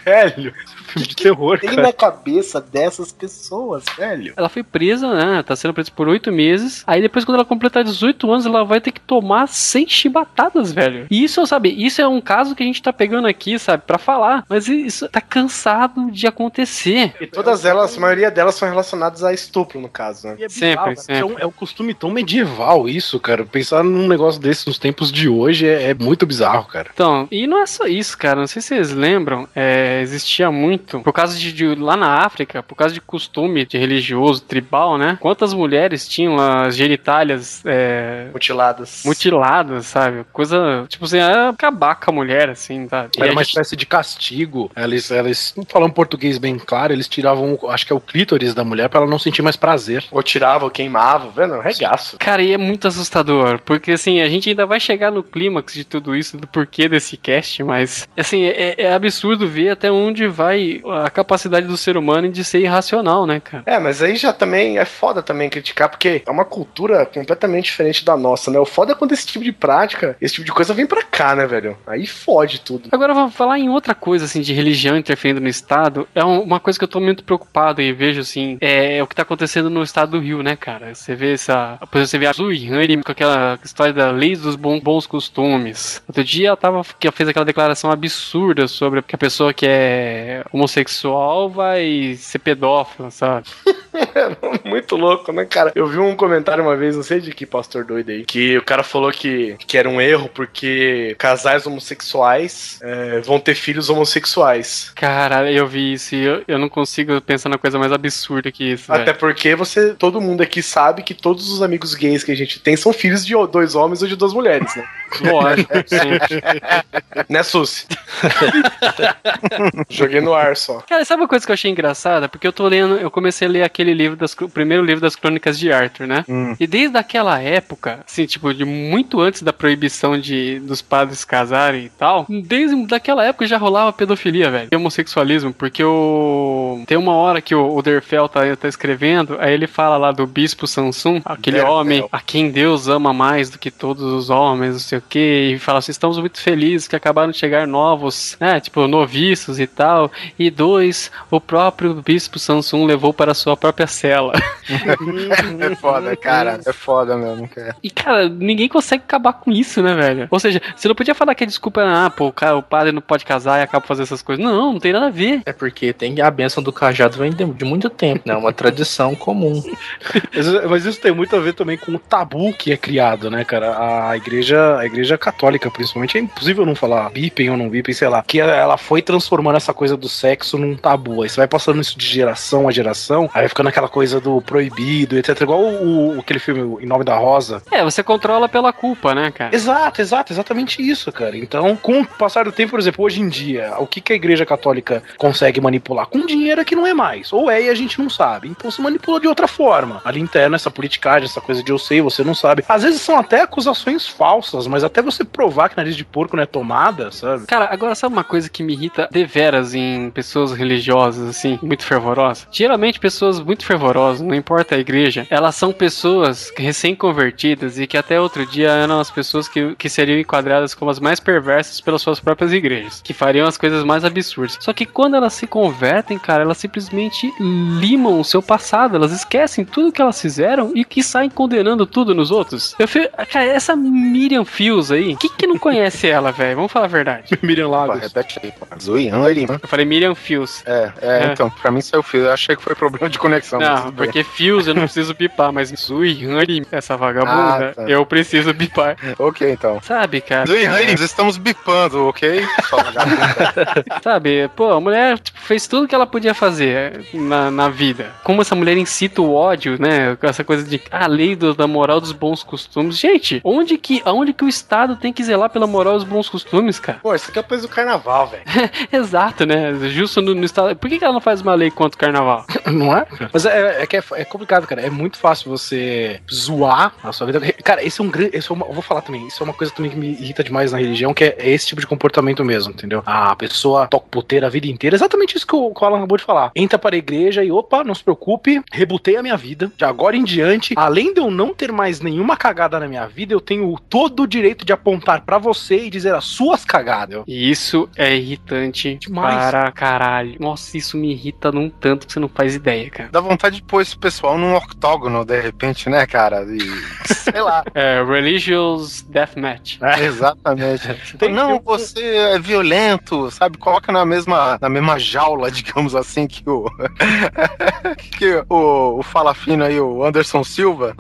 Velho, Filme de terror, tem cara. na cabeça dessas pessoas, velho. Ela foi presa, né? Tá sendo presa por oito meses. Aí depois, quando ela completar 18 anos, ela vai ter que tomar 100 chibatadas, velho. E isso, sabe, isso é um caso que a gente tá pegando aqui, sabe, pra falar. Mas isso tá cansado de acontecer. E todas elas, a maioria delas são relacionadas a estupro, no caso, né? E é Sempre, bizarro, sempre. É um, é um costume tão medieval isso, cara. Pensar num negócio desse nos tempos de hoje é, é muito bizarro, cara. Então, e não é só isso, cara. Não sei se vocês lembram, é, existia muito, por causa de, de- lá na África, por causa de costume de religioso, tribal, né? Quantas mulheres tinham as genitálias é, Mutiladas. mutiladas, sabe? Coisa, tipo assim, era acabar com a mulher, assim, tá? E Era a uma gente- espécie de castigo. Eles, eles não falam português bem claro, eles tiravam, acho que é o clítoris da mulher pra ela não sentir mais prazer. Ou tirava, ou queimava, vendo? É um Regaço. Cara, e é muito assustador, porque assim, a gente ainda vai chegar no clímax de tudo isso, do porquê desse cast, mas assim, é, é absurdo ver até onde vai a capacidade do ser humano de ser irracional, né, cara? É, mas aí já também é foda também criticar, porque é uma cultura completamente diferente da nossa, né? O foda é quando esse tipo de prática, esse tipo de coisa vem pra cá, né, velho? Aí fode tudo. Agora, vou falar em outra coisa, assim, de religião interferindo no Estado, é um- uma coisa que eu tô muito preocupado e vejo, assim, é, o que tá acontecendo no Estado do Rio, né, cara? Você vê essa... Por exemplo, você vê a Zui Han com aquela história da lei dos bons, costumes. Outro dia ela tava, fez aquela declaração absurda sobre que a pessoa que é homossexual vai ser pedófila, sabe? Muito louco, né, cara? Eu vi um comentário uma vez, não sei de que pastor doido aí, que o cara falou que, que era um erro porque casais homossexuais é, vão ter filhos homossexuais. Cara, eu vi isso e eu, eu não consigo pensar na coisa mais absurda que isso, Até velho. porque você, todo mundo aqui sabe que todos os amigos gays que a gente tem são filhos de dois homens ou de duas mulheres, né? Lógico, sim. né, Susi? Joguei no ar só. Cara, sabe uma coisa que eu achei engraçada? Porque eu tô lendo, eu comecei a ler aquele livro das o primeiro livro das crônicas de Arthur, né? Hum. E desde aquela época, assim, tipo, de muito antes da proibição de dos padres casarem e tal, desde daquela época já rolava pedofilia, velho. E homossexualismo, porque o tem uma hora que o, o Derfel tá, tá escrevendo, aí ele fala lá do bispo Sansum, aquele Derfel. homem a quem Deus ama mais do que todos os homens, não sei o que, e fala assim, estamos muito felizes que acabaram de chegar novos, né, tipo, noviços e tal, e dois, o próprio bispo Sansum levou para a sua própria cela. É foda, cara. É foda mesmo, cara. E, cara, ninguém consegue acabar com isso, né, velho? Ou seja, você não podia falar que a desculpa era, ah, pô, o, cara, o padre não pode casar e acaba fazendo essas coisas. Não, não tem nada a ver. É porque tem a benção do cajado vem de, muito tempo, né? Uma tradição comum. Mas, mas isso tem muito a ver também com o tabu que é criado, né, cara? A igreja, a igreja católica, principalmente, é impossível não falar bipem ou não bipem, sei lá. Que ela foi transformando essa coisa do sexo num tabu. Aí você vai passando isso de geração a geração, aí vai ficando aquela coisa do proibido, etc. Igual o, o- aquele filme Em Nome da Rosa. É, você controla pela culpa, né, cara? Exato, exato, exatamente isso, cara. Então, com o passar do tempo, por exemplo, hoje em dia, o que, que a igreja católica consegue manipular? Com dinheiro é que não é mais. Ou é e a gente não sabe. Então se manipula de outra forma. Ali interna, essa politicagem, essa coisa de eu sei, você não sabe. Às vezes são até acusações falsas, mas até você provar que nariz de porco não é tomada, sabe? Cara, agora sabe uma coisa que me irrita deveras em pessoas religiosas, assim, muito fervorosas? Geralmente pessoas muito fervorosas, não importa a igreja, elas são pessoas recém-convertidas e que até outro dia eram as pessoas que, que seriam enquadradas como as mais perversas pelas suas próprias igrejas, que fariam as coisas mais absurdas. Só que quando elas se convertem, cara, elas simplesmente limam o seu passado, elas esquecem tudo que elas fizeram e que saem condenando tudo nos outros. Eu fui, cara, essa Miriam Fields aí, quem que não conhece ela, velho? Vamos falar a verdade. Miriam Lagos. repete aí, pô. Zoião ali, mano. Eu falei Miriam Fields. É, é, É. então, pra mim saiu fio. Eu achei que foi problema de conexão. Não, porque fios eu não preciso bipar, mas Sui, Honey, essa vagabunda, Ah, tá. eu preciso bipar. Ok, então. Sabe, cara? Zoe Honey, estamos bipando, ok? Sabe, pô, a mulher tipo, fez tudo que ela podia fazer na, na vida. Como essa mulher incita o ódio, né? Com essa coisa de a lei do- da moral dos bons costumes. Gente, onde que, aonde que o Estado tem que zelar pela moral dos bons costumes, cara? Pô, isso aqui é coisa do carnaval, velho. Exato, né? Justo no, no Estado. Por que, que ela não faz uma lei contra o carnaval? Não é? Mas é, é que é, é complicado, cara. É muito fácil você zoar a sua vida. Cara, esse é um grande. esse é uma- Eu vou falar também. Isso é uma coisa também que me irrita demais na religião, que é, é esse tipo de comportamento mesmo, entendeu? A pessoa toca puteira a vida inteira. Exatamente isso que o, que o Alan acabou de falar. Entra para a igreja e, opa, não se preocupe, rebutei a minha vida. De agora em diante, além de eu não ter mais nenhuma cagada na minha vida, eu tenho todo o direito de apontar pra você e dizer as suas cagadas. E isso é irritante Demais. para caralho. Nossa, isso me irrita num tanto que você não faz ideia, cara. Dá vontade de pôr esse pessoal num octógono, de repente, né, cara? E, sei lá. É, Religious Deathmatch. Exatamente. Tem- não, você é violento, sabe? Coloca na mesma, na mesma jaula, digamos assim, que o. que o, o Fala Fino aí, o Anderson Silva.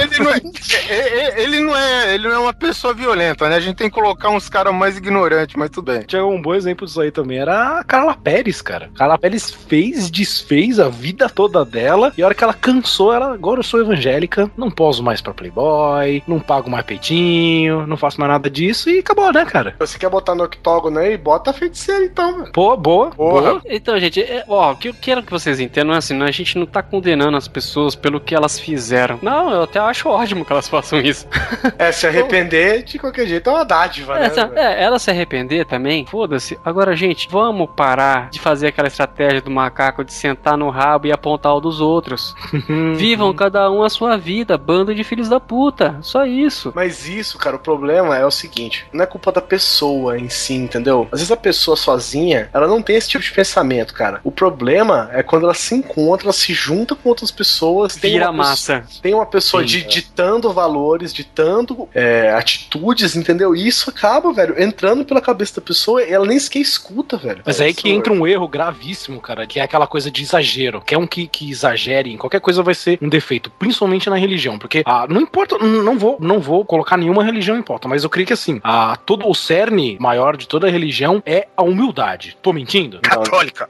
Ele não, é, é- é- ele, não é, ele não é uma pessoa violenta, né? A gente tem que colocar uns caras mais ignorantes, mas tudo bem. Tinha um bom exemplo disso aí também, era a Carla Pérez, cara. Carla Pérez fez, desfez a vida toda dela, e a hora que ela cansou, ela, agora eu sou evangélica, não poso mais pra Playboy, não pago mais peitinho, não faço mais nada disso, e acabou, né, cara? Você quer botar no octógono aí? Bota a feiticeira então, velho. Pô, boa, Porra. boa. Então, gente, é- ó, o que eu quero que vocês entendam é assim, né, a gente não tá condenando as pessoas pelo que elas fizeram. Não, eu até acho ótimo que elas façam isso. É, se arrepender, de qualquer jeito é uma dádiva, né? É, velho? é, ela se arrepender também, foda-se. Agora, gente, vamos parar de fazer aquela estratégia do macaco de sentar no rabo e apontar o dos outros. Vivam cada um a sua vida, bando de filhos da puta. Só isso. Mas isso, cara, o problema é o seguinte: não é culpa da pessoa em si, entendeu? Às vezes a pessoa sozinha, ela não tem esse tipo de pensamento, cara. O problema é quando ela se encontra, ela se junta com outras pessoas, tem Vira uma massa. pessoa- tem uma pessoa Sim, di- ditando valores, ditando é, atitudes, entendeu? E isso acaba, velho, entrando pela cabeça da pessoa e ela nem sequer escuta, velho. Mas é aí que entra um erro gravíssimo, cara, que é aquela coisa de exagero. Quer um que, que exagere em qualquer coisa vai ser um defeito, principalmente na religião, porque ah, não importa, não vou, não vou colocar nenhuma religião em pauta, mas eu creio que assim, ah, todo o cerne maior de toda religião é a humildade. Tô mentindo? Católica.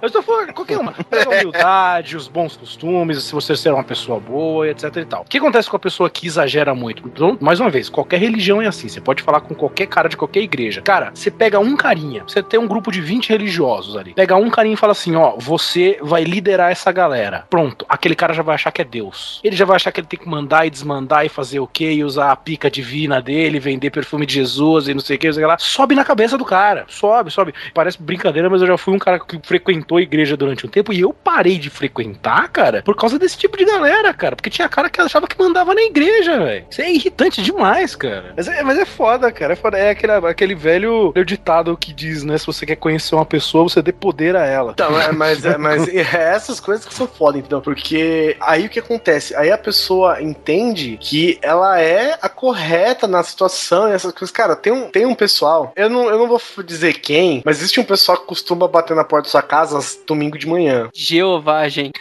Eu estou falando qualquer uma. Pega a humildade, os bons costumes, se você ser uma pessoa boa, etc e tal. O que acontece com a pessoa que exagera muito? Então, mais uma vez, qualquer religião é assim. Você pode falar com qualquer cara de qualquer igreja. Cara, você pega um carinha, você tem um grupo de 20 religiosos ali. Pega um carinha e fala assim: ó, você vai liderar essa galera. Pronto, aquele cara já vai achar que é Deus. Ele já vai achar que ele tem que mandar e desmandar e fazer o quê? E usar a pica divina dele, vender perfume de Jesus e não sei o que, não sei lá. Sobe na cabeça do cara. Sobe, sobe. Parece brincadeira, mas eu já fui um cara que frequentou a igreja durante um tempo e eu parei de frequentar, cara, por causa desse tipo de galera, cara. Porque tinha cara que achava que mandava na igreja, velho. Isso é irritante demais, cara. Mas é, mas é foda, cara. É, foda. é aquele, aquele velho, velho ditado que diz, né? Você quer conhecer uma pessoa, você dê poder a ela. Então, é, mas, é, mas é essas coisas que são foda, entendeu? Porque aí o que acontece? Aí a pessoa entende que ela é a correta na situação e essas coisas. Cara, tem um, tem um pessoal, eu não, eu não vou dizer quem, mas existe um pessoal que costuma bater na porta da sua casa domingo de manhã. Geovagem.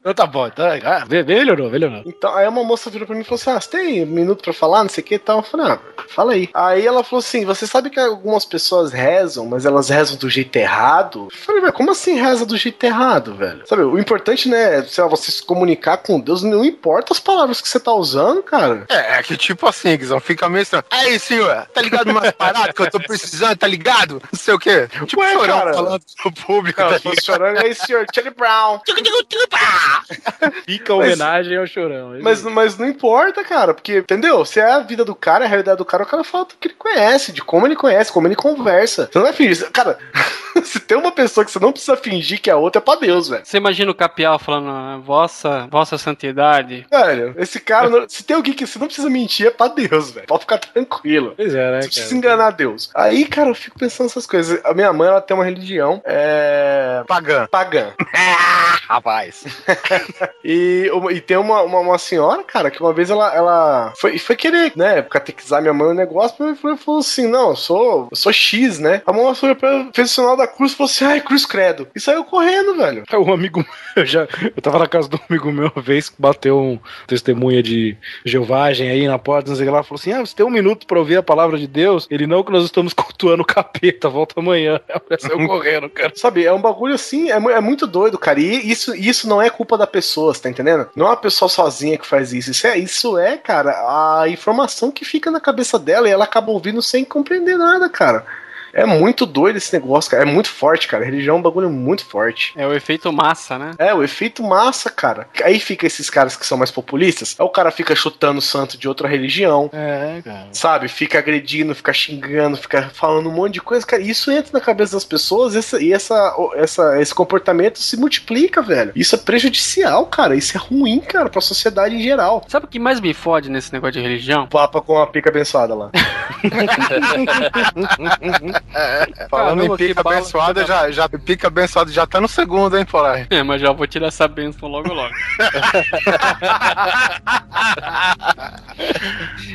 Então tá bom, tá, ah, melhorou, melhorou. Então, aí uma moça virou pra mim e falou assim: Ah, você tem um minuto pra falar, não sei o que e tal? Eu falei, ah, fala aí. Aí ela falou assim: você sabe que algumas pessoas rezam, mas elas rezam do jeito errado? Eu falei, velho, como assim reza do jeito errado, velho? Sabe, o importante, né, é sei lá, você se comunicar com Deus, não importa as palavras que você tá usando, cara. É, é que tipo assim, Guizão, fica meio estranho. Aí, senhor, tá ligado umas paradas que eu tô precisando, tá ligado? Não sei o quê. Tipo, Ué, chorão cara. falando pro público. Cara, tá eu tô ligado? chorando, aí, senhor Charlie Brown. Fica a homenagem ao chorão. Mas, mas não importa, cara, porque, entendeu? Se é a vida do cara, é a realidade do cara, o cara fala do que ele conhece, de como ele conhece, como ele conversa. Você não vai fingir. Cara, se tem uma pessoa que você não precisa fingir que é a outra, é pra Deus, velho. Você imagina o Capial falando, "Ah, vossa, vossa santidade. Velho, esse cara, não- se tem alguém que você não precisa mentir, é pra Deus, velho. Pode ficar tranquilo. Pois é, né, Você precisa enganar Deus. Aí, cara, eu fico pensando essas coisas. A minha mãe, ela tem uma religião é... Pagã. pagã. Rapaz. E, e tem uma, uma, uma senhora, cara, que uma vez ela, ela foi, foi querer, né, catequizar minha mãe no negócio, mas ela falou assim: não, eu sou, eu sou X, né? A mão foi fez o sinal da cruz e falou assim: ai, cruz credo. E saiu correndo, velho. Um amigo eu já, eu tava na casa do amigo meu uma vez que bateu um testemunha de Jeovagem aí na porta, não sei lá, falou assim: Ah, você tem um minuto pra ouvir a palavra de Deus? Ele não, que nós estamos cultuando o capeta, volta amanhã. Saiu correndo, cara. Sabe, é um bagulho assim, é, é muito doido, cara. E isso, isso não é culpa da pessoa, você tá entendendo? Não é uma pessoa sozinha que faz isso. Isso é, isso é, cara, a informação que fica na cabeça dela e ela acaba ouvindo sem compreender nada, cara. É muito doido esse negócio, cara. É muito forte, cara. A religião é um bagulho muito forte. É o efeito massa, né? É, o efeito massa, cara. Aí fica esses caras que são mais populistas. Aí o cara fica chutando o santo de outra religião. É, cara. Sabe? Fica agredindo, fica xingando, fica falando um monte de coisa, cara. Isso entra na cabeça das pessoas essa- e essa, essa, esse comportamento se multiplica, velho. Isso é prejudicial, cara. Isso é ruim, cara, pra sociedade em geral. Sabe o que mais me fode nesse negócio de religião? Papa com a pica abençoada lá. Falando Caramba, em pica abençoada, que já, já pica abençoada já tá no segundo, hein, Polar? É, mas já vou tirar essa bênção logo logo.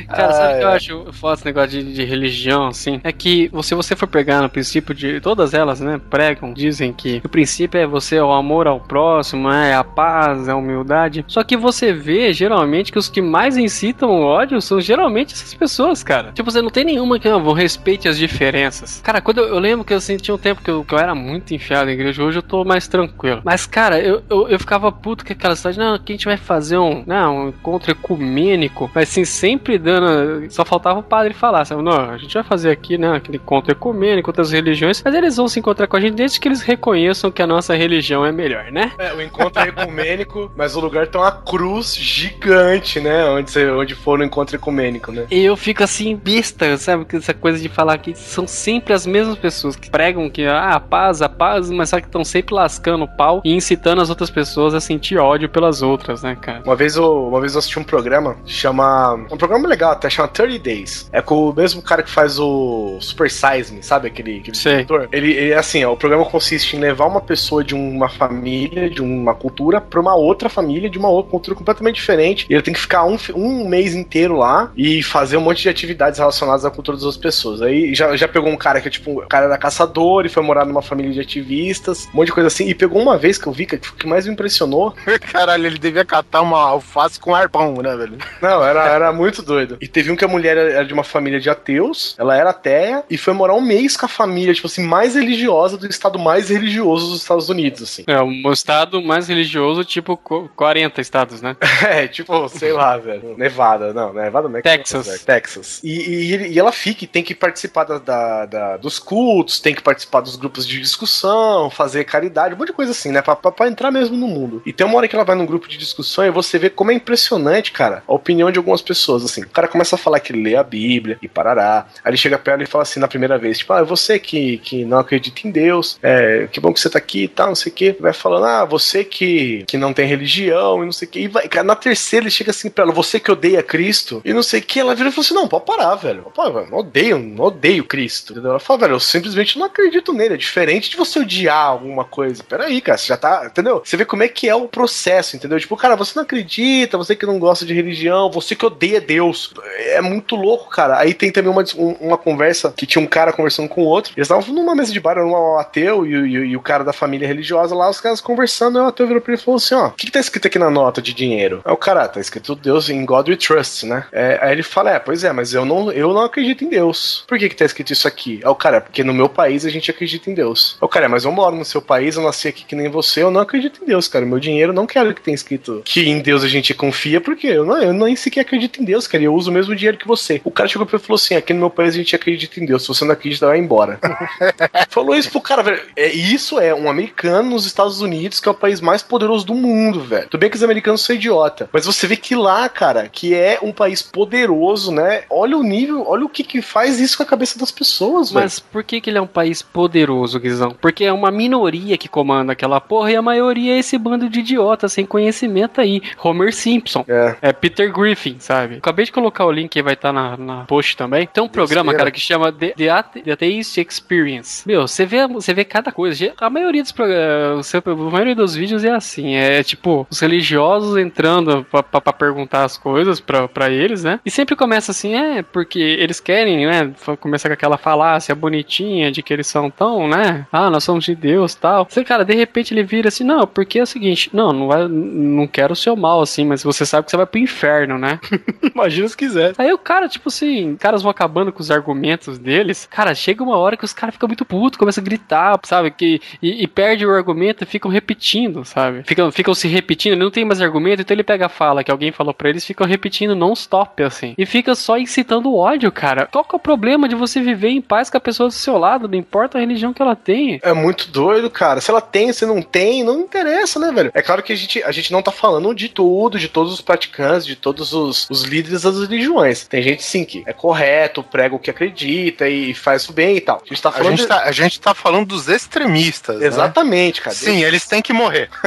Cara, sabe o que eu acho foda esse negócio de, de religião, assim? É que se você for pegar no princípio de. Todas elas, né? Pregam, dizem que o princípio é você, é o amor ao próximo, é a paz, é a humildade. Só que você vê, geralmente, que os que mais incitam o ódio são geralmente essas pessoas, cara. Tipo, você não tem nenhuma que ah, vão respeite as diferenças. Cara, quando eu, eu lembro que eu senti um tempo que eu, que eu era muito enfiado na igreja, hoje eu tô mais tranquilo. Mas, cara, eu, eu, eu ficava puto com aquela cidade, não, que a gente vai fazer um, não, um encontro ecumênico, mas assim, sempre dando. Só faltava o padre falar, sabe? Não, a gente vai fazer aqui, né, aquele encontro ecumênico, outras religiões, mas eles vão se encontrar com a gente desde que eles reconheçam que a nossa religião é melhor, né? É, o encontro é ecumênico, mas o lugar tem uma cruz gigante, né? Onde, você, onde for no encontro ecumênico, né? E eu fico assim, besta, sabe? Essa coisa de falar que são sempre as mesmas pessoas que pregam que, ah, a paz, a paz, mas só que estão sempre lascando o pau e incitando as outras pessoas a sentir ódio pelas outras, né, cara? Uma vez, eu, uma vez eu assisti um programa, chama. Um programa legal até, chama 30 Days. É com o mesmo cara que faz o Super Size Me, sabe? Aquele, aquele diretor. Ele, ele, assim, ó, o programa consiste em levar uma pessoa de uma família, de uma cultura, pra uma outra família, de uma outra cultura completamente diferente. E ele tem que ficar um, um mês inteiro lá e fazer um monte de atividades relacionadas à cultura das outras pessoas. Aí já, já pegou um cara cara que é tipo, o cara era caçador e foi morar numa família de ativistas, um monte de coisa assim. E pegou uma vez que eu vi que o que mais me impressionou. Caralho, ele devia catar uma alface com arpão, né, velho? Não, era, era muito doido. E teve um que a mulher era de uma família de ateus, ela era ateia, e foi morar um mês com a família, tipo assim, mais religiosa do estado mais religioso dos Estados Unidos, assim. É, um estado mais religioso, tipo co- 40 estados, né? É, tipo, sei lá, velho. Nevada, não, Nevada não é Texas. Texas. Texas. E, e, e ela fica e tem que participar da, da- da- dos cultos, tem que participar dos grupos de discussão, fazer caridade, um monte de coisa assim, né? Pra, pra- pra entrar mesmo no mundo. E tem uma hora que ela vai num grupo de discussão e você vê como é impressionante, cara, a opinião de algumas pessoas, assim. O cara começa a falar que lê a Bíblia e parará. Aí ele chega perto e fala assim na primeira vez, tipo, ah, você que, que não acredita em Deus, é, que bom que você tá aqui e tal, não sei o quê. Vai falando, ah, você que, que não tem religião e não sei o quê. E vai, cara, na terceira ele chega assim pra ela, você que odeia Cristo e não sei o que. Ela vira e fala assim, não, pode parar, velho. Pô, não odeio, não odeio Cristo. Entendeu? Ela fala, velho, eu simplesmente não acredito nele. É diferente de você odiar alguma coisa. Peraí, cara, você já tá, entendeu? Você vê como é que é o processo, entendeu? Tipo, cara, você não acredita, você que não gosta de religião, você que odeia Deus. É muito louco, cara. Aí tem também uma, um- uma conversa que tinha um cara conversando com o outro. Eles estavam numa mesa de bar, era um ateu e, o- e e o cara da família religiosa lá, os caras conversando. Aí o ateu virou pra ele e falou assim: ó, o que, que tá escrito aqui na nota de dinheiro? Aí o cara, "Ah, tá escrito Deus em God we trust, né? É, aí ele fala: é, pois é, mas eu não, eu não acredito em Deus. Por que, que tá escrito isso aqui? Aí o cara, "É porque no meu país a gente acredita em Deus. Aí o cara, "É, mas eu moro no seu país, eu nasci aqui que nem você, eu não acredito em Deus, cara. Meu dinheiro não quero que tenha escrito que em Deus a gente confia, porque eu, não, eu nem sequer acredito em Deus, cara. Eu uso o mesmo dinheiro que você. O cara chegou pra ele e falou assim: aqui no meu país a gente acredita em Deus. Se você não acredita, vai embora. Falou isso pro cara, velho. É, isso é um americano nos Estados Unidos, que é o país mais poderoso do mundo, velho. Tudo bem que os americanos são idiota. Mas você vê que lá, cara, que é um país poderoso, né? Olha o nível, olha o que que faz isso com a cabeça das pessoas, Mas por que, que ele é um país poderoso, Guizão? Porque é uma minoria que comanda aquela porra e a maioria é esse bando de idiota sem conhecimento aí. Homer Simpson. É. Peter Griffin, sabe? Acabei de colocar o link que vai estar na, na post também. Tem um programa, cara, que chama The, The, The Atheist Experience. Meu, você vê, você vê cada coisa. A maioria dos programas, a maioria dos vídeos é assim. É tipo, os religiosos entrando pra, pra- pra perguntar as coisas pra, pra eles, né? E sempre começa assim, é, porque eles querem, né? Começa com aquela falácia bonitinha de que eles são tão, né? Ah, nós somos de Deus tal. Você, cara, de repente ele vira assim, não, porque é o seguinte, não, não vai, não quero o seu mal, assim, mas você sabe que você vai pro inferno, né? Imagina se quiser. Aí o cara, tipo assim, caras vão acabando com os argumentos deles. Cara, chega uma hora que os caras ficam muito putos, começam a gritar, sabe? Que, e, e perde o argumento e ficam repetindo, sabe? Ficam, ficam se repetindo, ele não tem mais argumento, então ele pega a fala que alguém falou pra eles, ficam repetindo non-stop, assim. E fica só incitando o ódio, cara. Qual que é o problema de você viver em paz com a pessoa do seu lado? Não importa a religião que ela tem. É muito doido, cara. Se ela tem, se não tem, não interessa, né, velho? É claro que a gente, a gente não tá falando de tudo, de todos os praticantes, de todos os, os líderes das religiões. Tem gente, sim, que é correto, prega o que acredita e faz o bem e tal. A gente tá A falando. gente de- tá, a gente tá falando dos extremistas. né? Exatamente, cara. Sim, eles têm que morrer.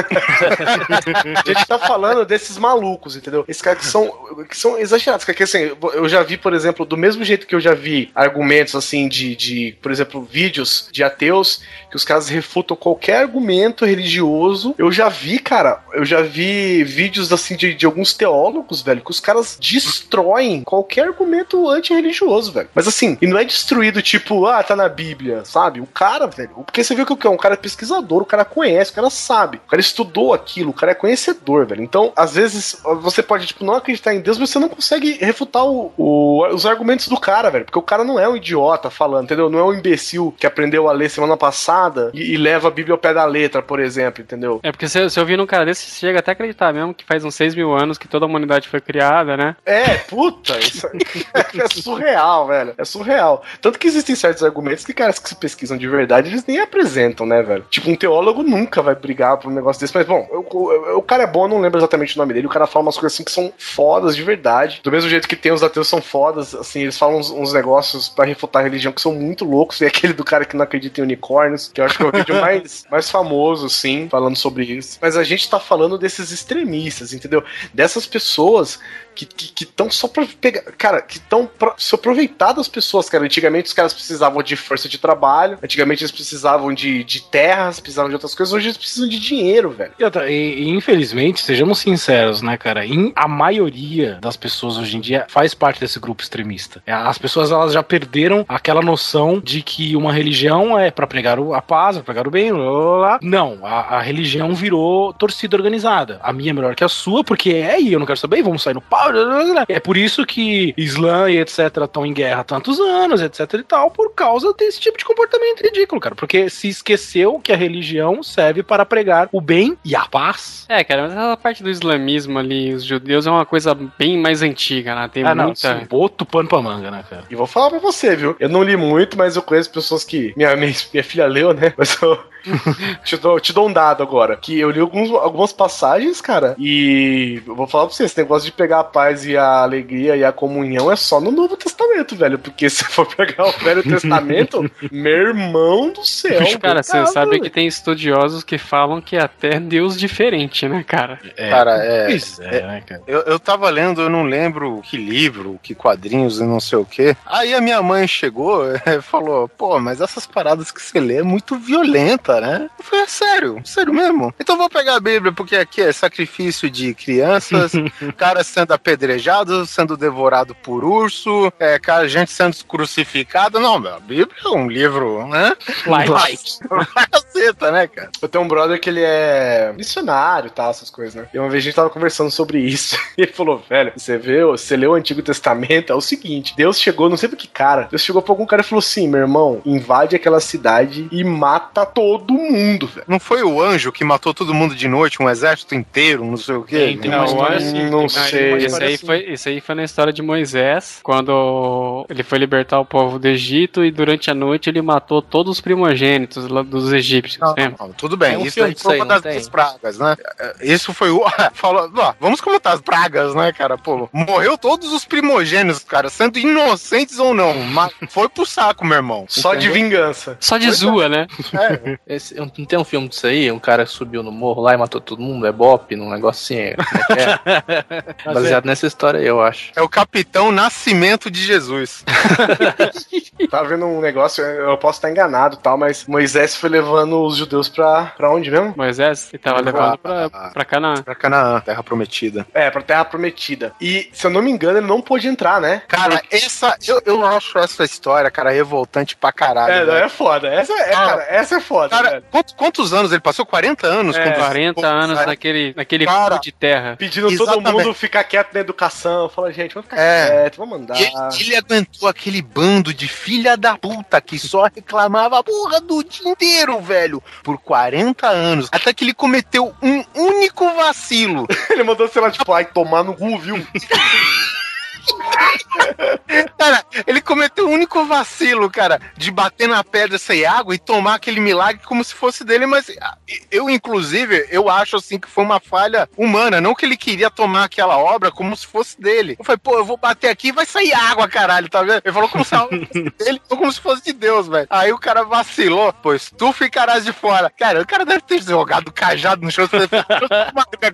A gente tá falando desses malucos, entendeu? Esses caras que são, que são exagerados. Que assim, eu já vi, por exemplo, do mesmo jeito que eu já vi argumentos assim de, de, por exemplo, vídeos de ateus, que os caras refutam qualquer argumento religioso. Eu já vi, cara, eu já vi vídeos assim de, de alguns teólogos, velho, que os caras destroem qualquer argumento antirreligioso, velho. Mas assim, e não é destruído tipo, ah, tá na Bíblia, sabe? O cara, velho, porque você viu que o que é? Um cara é pesquisador, o cara conhece, o cara sabe, o cara estudou aquilo, o cara é conhecedor, velho. Então, às vezes, você pode, tipo, não acreditar em Deus, mas você não consegue refutar o- o- os argumentos do cara, velho. Porque o cara não é um idiota falando, entendeu? Não é um imbecil que aprendeu a ler semana passada e, e leva a Bíblia ao pé da letra, por exemplo, entendeu? É porque se, se eu vir num cara desse, você chega até a acreditar mesmo que faz uns 6 mil anos que toda a humanidade foi criada, né? É, puta, isso é surreal, velho. É surreal. Tanto que existem certos argumentos que caras que se pesquisam de verdade, eles nem apresentam, né, velho? Tipo, um teólogo nunca vai brigar por um negócio desse, mas bom, o, o- o cara é bom, eu não lembro exatamente o nome dele, o cara fala umas coisas assim que são fodas de verdade. Do mesmo jeito que tem os ateus são fodas, assim, eles falam uns, uns negócios pra refutar a religião que são muito loucos, e aquele do cara que não acredita em unicórnios, que eu acho que é o vídeo mais, mais famoso, sim, falando sobre isso. Mas a gente tá falando desses extremistas, entendeu? Dessas pessoas que estão só pra pegar. Cara, que estão se aproveitar das pessoas, cara. Antigamente os caras precisavam de força de trabalho, antigamente eles precisavam de, de terras, precisavam de outras coisas, hoje eles precisam de dinheiro, velho. E, e- infelizmente, sejamos sinceros, né, cara? Em- a maioria das pessoas hoje em dia faz parte desse grupo extremista. É, As pessoas elas já perderam aquela noção de que uma religião é pra pregar o- a paz, pra pregar o bem, blá, blá, blá. Não, a, a religião virou torcida organizada. A minha é melhor que a sua, porque é e eu não quero saber, vamos sair no pau. É por isso que Islã e etc estão em guerra há tantos anos, etc e tal, por causa desse tipo de comportamento ridículo, cara. Porque se esqueceu que a religião serve para pregar o bem e a paz. É, cara, mas essa parte do islamismo ali, os judeus, é uma coisa bem mais antiga, né? Tem ah, não, muita. sim, outro pano pra manga, né, cara? E vou falar pra você, viu? Eu não li muito, mas eu conheço pessoas que. Minha, minha, minha filha leu, né? Mas eu. te, dou, te dou um dado agora. Que eu li alguns, algumas passagens, cara. E eu vou falar pra você: esse negócio de pegar a paz e a alegria e a comunhão é só no Novo Testamento, velho. Porque se for pegar o Velho Testamento, meu irmão do céu. Cara, você cara, sabe velho. que tem estudiosos que falam que é até Deus diferente, né, cara? Cara, é. Pois é, né, cara? Eu, eu tava lendo, eu não lembro que livro, que quadrinhos e não sei o quê. Aí a minha mãe chegou e falou: pô, mas essas paradas que você lê é muito violenta, né? Eu falei: é sério, sério mesmo? Então eu vou pegar a Bíblia, porque aqui é sacrifício de crianças, cara sendo apedrejado, sendo devorado por urso, é, cara, gente sendo crucificada. Não, meu, a Bíblia é um livro, né? Light. Caceta, né, cara? Eu tenho um brother que ele é missionário e tal, essas coisas, né? E uma vez a gente tava conversando sobre isso. E ele falou, velho, você vê, você leu o Antigo Testamento, é o seguinte: Deus chegou, não sei pra que cara, Deus chegou pra algum cara e falou assim: meu irmão, invade aquela cidade e mata todo mundo, velho. Não foi o anjo que matou todo mundo de noite, um exército inteiro, não sei o quê? Tem, tem uma Não, assim. não tem sei. Isso aí, foi, isso aí foi na história de Moisés, quando ele foi libertar o povo do Egito e durante a noite ele matou todos os primogênitos dos egípcios, Não, não, tudo bem, um isso filme foi uma das, pragas, né? É, Isso foi o. Falou, ó, vamos comentar as pragas, né, cara? Pô, morreu todos os primogênitos, cara, sendo inocentes ou não. Mas foi pro saco, meu irmão. Só de vingança. Só de zoa, né? Esse, não tem um filme disso aí? Um cara subiu no morro lá e matou todo mundo? É bop, num negócio assim. É, é é? Baseado nessa história aí, eu acho. É o capitão Nascimento de Jesus. Tava vendo um negócio, eu posso estar enganado e tal, mas Moisés foi levando os judeus pra, pra onde mesmo? Moisés, ele tava levando pra, pra Canaã. Pra Canaã, terra prometida. É, pra Terra Prometida. E, se eu não me engano, ele não pôde entrar, né? Cara, essa. Eu, eu acho essa história, cara, revoltante pra caralho. É, não, é foda. Essa é, Ah. cara, essa é foda, Cara, quantos, quantos anos ele passou? 40 anos? É, com 40 anos Cara, naquele, naquele Cara, de terra. Pedindo Exatamente. todo mundo ficar quieto na educação. Fala, gente, vamos ficar É. quieto, vamos andar. E ele, ele aguentou aquele bando de filha da puta que só reclamava a porra do dia inteiro, velho. Por 40 anos. Até que ele cometeu um único vacilo. Ele mandou, sei lá, tipo, ai, tomar no cu, viu? Cara, ele cometeu o único vacilo, cara, de bater na pedra sem água e tomar aquele milagre como se fosse dele, mas ah, eu, inclusive, eu acho assim que foi uma falha humana, não que ele queria tomar aquela obra como se fosse dele. Eu falei, pô, eu vou bater aqui e vai sair água, caralho, tá vendo? Ele falou como se dele, como se fosse de Deus, velho. Aí o cara vacilou, pois tu ficarás de fora. Cara, o cara deve ter jogado cajado no chão,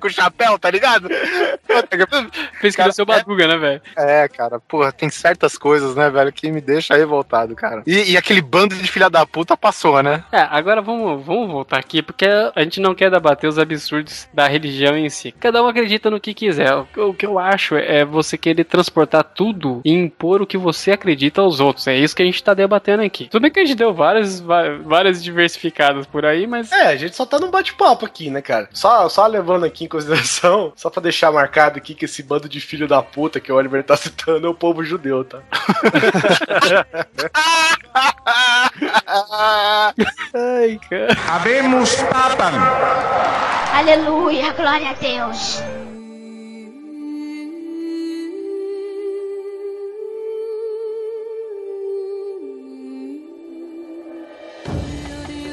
com o chapéu, tá ligado? Fez que Cara, deu seu Baduga, né, velho? É, cara, porra, tem certas coisas, né, velho, que me deixa revoltado, cara. E, e aquele bando de filha da puta passou, né? É, agora vamos, vamos voltar aqui, porque a gente não quer debater os absurdos da religião em si. Cada um acredita no que quiser. O, que- o que eu acho é você querer transportar tudo e impor o que você acredita aos outros. É isso que a gente tá debatendo aqui. Tudo bem que a gente deu várias, várias diversificadas por aí, mas. É, a gente só tá num bate-papo aqui, né, cara? Só, só levando aqui em consideração, só pra deixar marcado aqui que esse bando de filho da puta que o Oliver tá citando é o povo judeu, tá? Ai, cara. Habemos Papa. Aleluia, glória a Deus.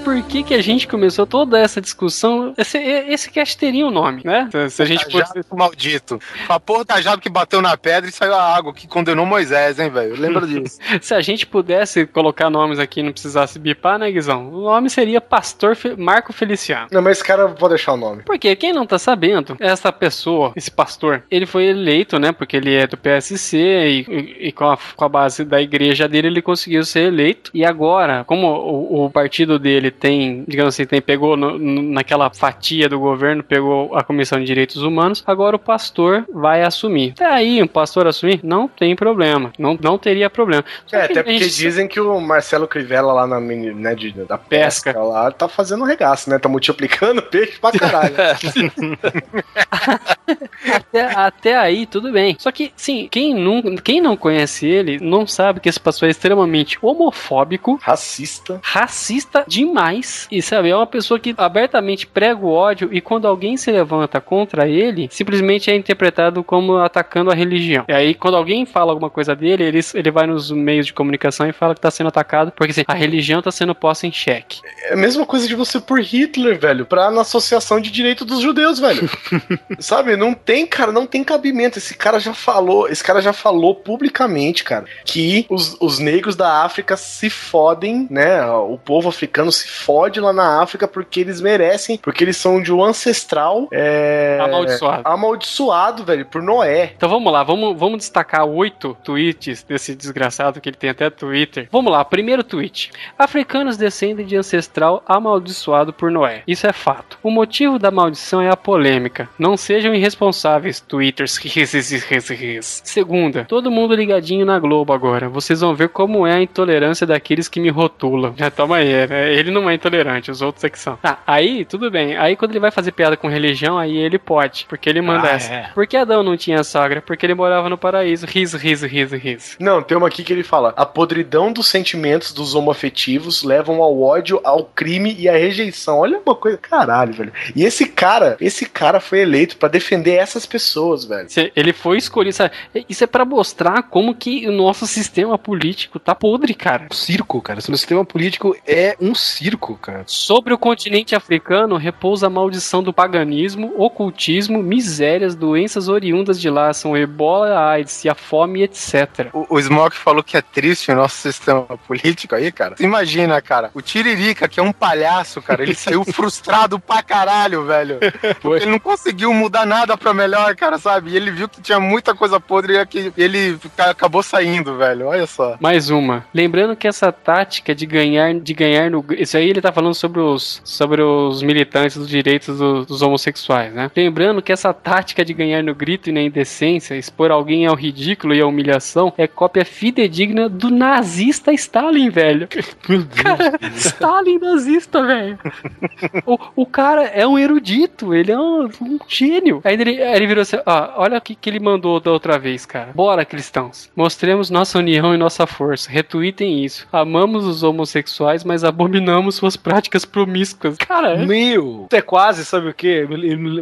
Por que, que a gente começou toda essa discussão. Esse, esse cast teria um nome, né? Se, se a gente Tajado fosse. maldito. A porra tajado que bateu na pedra e saiu a água que condenou Moisés, hein, velho? Lembra disso? Se a gente pudesse colocar nomes aqui e não precisasse bipar, né, Guizão? O nome seria Pastor Fe- Marco Feliciano. Não, mas esse cara, eu vou deixar o nome. Porque quem não tá sabendo, essa pessoa, esse pastor, ele foi eleito, né? Porque ele é do PSC e, e- e com, a, com a base da igreja dele, ele conseguiu ser eleito. E agora, como o, o partido dele tem, digamos assim, tem, pegou no- naquela fatia do governo, pegou a Comissão de Direitos Humanos, agora o pastor vai assumir. Até aí, um pastor assumir, não tem problema. Não, não teria problema. Só É, até porque gente- dizem que o Marcelo Crivella lá na mini, né, de, da pesca, lá tá fazendo regaço, né? Tá multiplicando peixe pra caralho. até, até aí, tudo bem. Só que, sim, quem não, quem não conhece ele não sabe que esse pastor é extremamente homofóbico, racista, racista demais. E sabe, é uma pessoa que abertamente prega o ódio e quando alguém se levanta contra ele, simplesmente é interpretado como atacando a religião. E aí, quando alguém fala alguma coisa dele, ele, ele vai nos meios de comunicação e fala que tá sendo atacado porque assim, a religião tá sendo posta em xeque. É a mesma coisa de você por Hitler, velho, pra na Associação de Direito dos Judeus, velho. Sabe, não tem, cara, não tem cabimento. Esse cara já falou, esse cara já falou publicamente, cara, que os, os negros da África se fodem, né? O povo africano se fode lá na África porque eles merecem, porque eles são de um ancestral é, Amaldiçoado. amaldiçoado, velho, por Noé. Então vamos lá, vamos, vamos destacar oito tweets desse desgraçado que ele tem até Twitter. Vamos lá, primeiro tweet. Africanos descendem de ancestral amaldiçoado por Noé. Isso é fato. O motivo da maldição é a polêmica. Não sejam irresponsáveis, twitters. Segunda, todo mundo ligadinho na Globo agora. Vocês vão ver como é a intolerância daqueles que me rotulam. Já toma aí, né? Ele não é intolerante, os outros é que são. Tá, aí tudo bem. Aí quando ele vai fazer piada com religião, aí ele pode. Porque ele manda Ah, essa. é. Por que Adão não tinha sogra? Porque ele morava no paraíso. Riso, riso, riso, riso. Não, tem uma aqui que ele fala: a podridão dos sentimentos dos homoafetivos levam ao ódio, ao crime e à rejeição. Olha uma coisa, caralho, velho. E esse cara, esse cara foi eleito pra defender essas pessoas, velho. Ele foi escolhido. sabe? Isso é pra mostrar como que o nosso sistema político tá podre, cara. Circo, cara. Esse sistema político é um circo, cara. Sobre o continente africano repousa a maldição do paganismo, ocultismo, misérias, doenças oriundas de lá, são ebola, a AIDS a fome, etc. O, o Smoke falou que é triste o nosso sistema político aí, cara. Imagina, cara, o Tiririca, que é um palhaço, cara, ele saiu frustrado pra caralho, velho. Porque ele não conseguiu mudar nada pra melhor, cara, sabe? E ele viu que tinha muita coisa podre e que ele ca- acabou saindo, velho. Olha só. Mais uma. Lembrando que essa tática de ganhar, de ganhar no. Isso aí ele tá falando sobre os, sobre os militantes dos direitos do- dos homossexuais, né? Lembrando que essa tática de ganhar no grito e na indecência, expor alguém ao ridículo e à humilhação, é cópia fidedigna do nazista Stalin, velho. Meu Deus. Cara, Stalin nazista, velho. O, o cara é um erudito, ele é um, um gênio. Aí ele, aí ele virou assim: ó, olha o que, que ele mandou da outra vez, cara. Bora, cristãos. Mostremos nossa união e nossa força. Retweetem isso. Amamos os homossexuais, mas abominamos suas práticas promíscuas. Cara, é- Meu, é quase, sabe o quê?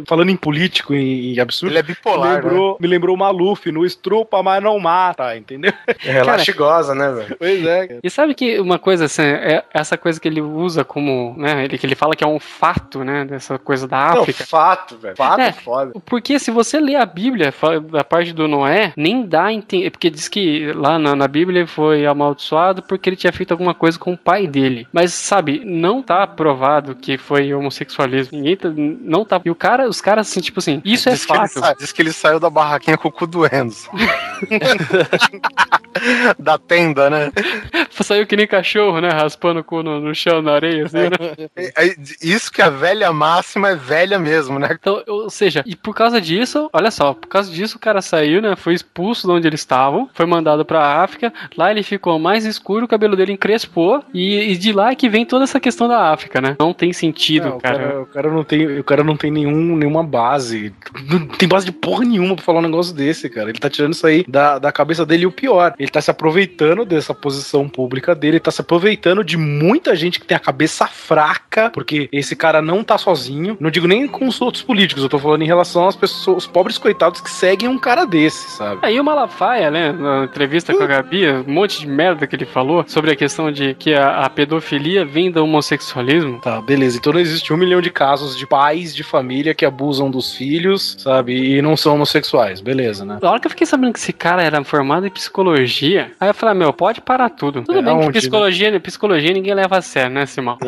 Falando em político e em absurdo. Ele é bipolar, me lembrou, me lembrou o Maluf no estrupa, mas não mata, entendeu? Relaxa e goza, né, velho? Pois é, cara. E sabe que uma coisa assim, é essa coisa que ele usa como, né, ele, que ele fala que é um fato, né, dessa coisa da Não, África. fato, velho. Fato É. é foda. Porque se você lê a Bíblia, da parte do Noé, nem dá a entender. Porque diz que lá na, na Bíblia ele foi amaldiçoado porque ele tinha feito alguma coisa com o pai dele. Mas, sabe, não tá provado que foi homossexualismo. Ninguém tá, não tá. E o cara, os caras, assim, tipo assim, isso é diz, que fato. sa- diz que ele saiu da barraquinha com o cu doendo. da tenda, né? Saiu que nem cachorro, né? Raspando o cu no, no chão, na areia, assim, né? É, é, Isso que a velha máxima é velha mesmo, né? Então, ou seja, e por causa disso, olha só, por causa disso o cara saiu, né? Foi expulso de onde eles estavam, foi mandado pra África. Lá ele ficou mais escuro, o cabelo dele encrespou. E, e de lá é que vem toda essa questão da África, né? Não tem sentido, Não, o, cara. cara, o cara não tem, o cara não tem nenhum, nenhuma base. Não tem base de porra nenhuma pra falar um negócio desse, cara. Ele tá tirando isso aí da, da cabeça dele e o pior. ele tá se aproveitando dessa posição pública dele, ele tá se aproveitando de muita gente que tem a cabeça fraca, porque esse cara não tá sozinho. Não digo nem com os outros políticos, eu tô falando em relação às pessoas, os pobres coitados que seguem um cara desse, sabe? Aí o Malafaia, né, na entrevista com a Gabi, um monte de merda que ele falou sobre a questão de que a, a pedofilia vem do homossexualismo. Tá, beleza. Então não existe um milhão de casos de pais de família que abusam dos filhos, sabe? E não são homossexuais, beleza, né? Na hora que eu fiquei sabendo que esse cara era formado em psicologia, aí eu falei, meu, pode parar tudo. Tudo É, bem que psicologia, psicologia ninguém leva a sério, né, Simão?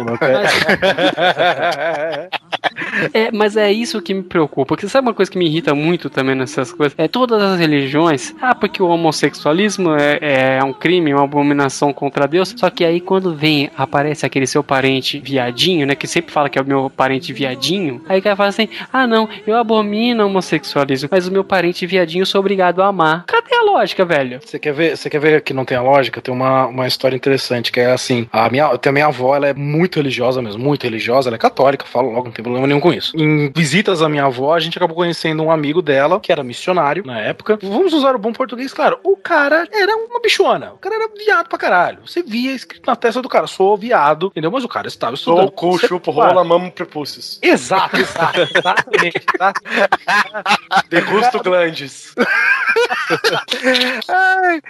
É, mas é isso que me preocupa. Porque sabe uma coisa que me irrita muito também nessas coisas? É todas as religiões. Ah, porque o homossexualismo é, é um crime, uma abominação contra Deus. Só que aí quando vem, aparece aquele seu parente viadinho, né? Que sempre fala que é o meu parente viadinho. Aí o cara fala assim: ah, não, eu abomino o homossexualismo, mas o meu parente viadinho eu sou obrigado a amar. Cadê a lógica, velho? Você quer ver, você quer ver que não tem a lógica? Tem uma, uma história interessante que é assim, a minha, a minha avó, ela é muito religiosa mesmo, muito religiosa, ela é católica, falo logo, não tem problema nenhum com isso. Em visitas à minha avó, a gente acabou conhecendo um amigo dela, que era missionário na época. Vamos usar o bom português, claro. O cara era uma bichona. O cara era viado pra caralho. Você via escrito na testa do cara, sou viado, entendeu? Mas o cara estava estudando. Sou cu, chupo, rola, mamo, prepúcios. Exato, exato, exatamente. tá? Degusto glandes. Ai,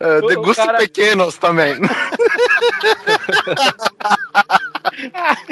é, de O gustos cara- pequenos também.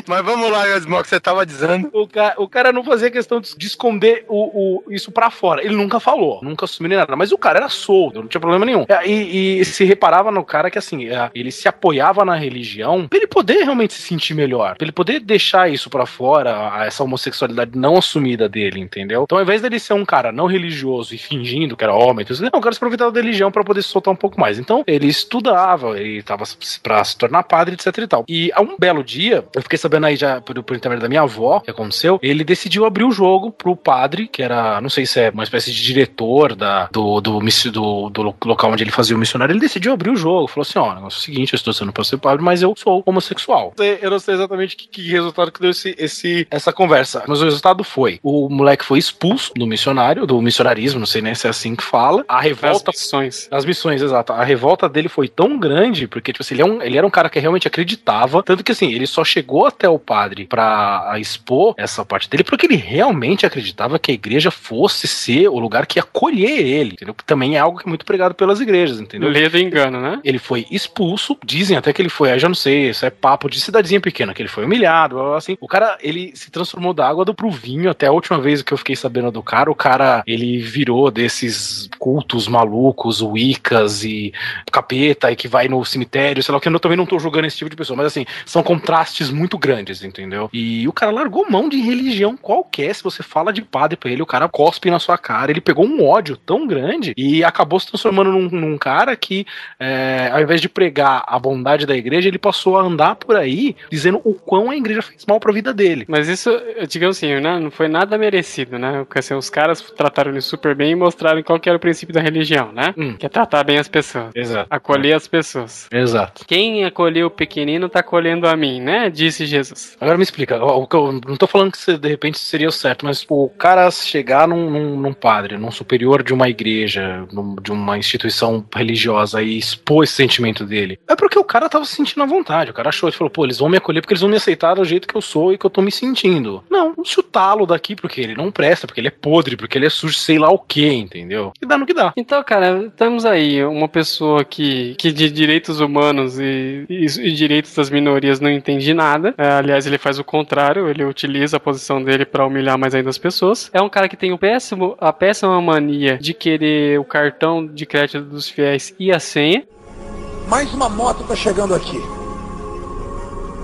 Mas vamos lá, Yasmo, o que você tava dizendo. O cara, o cara não fazia questão de, de esconder o, o- isso pra fora. Ele nunca falou, nunca assumiu nem nada. Mas o cara era solto, não tinha problema nenhum. É, E, e se reparava no cara que, assim, é, ele se apoiava na religião pra ele poder realmente se sentir melhor. Pra ele poder deixar isso pra fora, essa homossexualidade não assumida dele, entendeu? Então, ao invés dele ser um cara não religioso e fingindo que era homem, não, o cara se aproveitava da religião pra poder se soltar um pouco mais. Então, ele estudava, ele tava se- pra se tornar padre, etc e tal. E a um belo dia, eu fiquei sabendo aí já por, por intermédio da minha avó, que aconteceu, ele decidiu abrir o jogo pro padre, que era, não sei se é uma espécie de diretor da, do, do, do, do local onde ele fazia o missionário, ele decidiu abrir o jogo. Falou assim: ó, o negócio é o seguinte, eu estou sendo pra ser padre, mas eu sou homossexual. Eu não sei exatamente que, que resultado que deu esse, esse, essa conversa, mas o resultado foi: o moleque foi expulso do missionário, do missionarismo, não sei nem se é assim que fala. A As revolta missões. as missões, exato. A revolta dele foi tão grande, porque, tipo assim, ele, é um, ele era um cara que realmente acreditava. Tanto que, assim, ele só chegou até o padre pra expor essa parte dele, porque ele realmente acreditava que a igreja fosse ser o lugar que ia acolher ele, entendeu? Que também é algo que é muito pregado pelas igrejas, entendeu? Lê do engano, né? Ele foi expulso, dizem até que ele foi, já não sei, isso é papo de cidadezinha pequena, que ele foi humilhado, assim. O cara, ele se transformou da água do pro vinho, até a última vez que eu fiquei sabendo do cara, o cara, ele virou desses cultos malucos, wiccas e capeta, e que vai no cemitério, sei lá o que, eu também não tô julgando esse tipo de pessoa, mas assim, são contrastes muito grandes, entendeu? E o cara largou mão de religião qualquer, se você fala de padre pra ele, o cara cospe na sua cara, ele pegou um ódio tão grande e acabou se transformando num, num cara que é, ao invés de pregar a bondade da igreja, ele passou a andar por aí dizendo o quão a igreja fez mal pra vida dele. Mas isso, digamos assim, né, não foi nada merecido, né? Porque assim, os caras trataram ele super bem e mostraram qual que era o princípio da religião, né? Hum. Que é tratar bem as pessoas. Exato. Acolher as pessoas. Exato. Quem acolheu o pequenino tá acolhendo a mim, né? Disse Jesus. Agora me explica, eu não tô falando que de repente seria o certo, mas o cara chegar num, num, num padre, num superior de uma igreja, num- de uma instituição religiosa e expor esse sentimento dele, é porque o cara tava se sentindo à vontade. O cara achou, ele falou, pô, eles vão me acolher porque eles vão me aceitar do jeito que eu sou e que eu tô me sentindo. Não, chutá-lo daqui porque ele não presta, porque ele é podre, porque ele é sujo, sei lá o que, entendeu? E dá no que dá. Então, cara, temos aí uma pessoa que, que de direitos humanos e, e, e direitos das minorias não entende nada. É, aliás, ele faz o contrário, ele utiliza a posição dele pra humilhar mais ainda as pessoas. É um cara que tem o péssimo, a péssima mania de querer o cartão de crédito dos fiéis e a senha. Mais uma moto tá chegando aqui.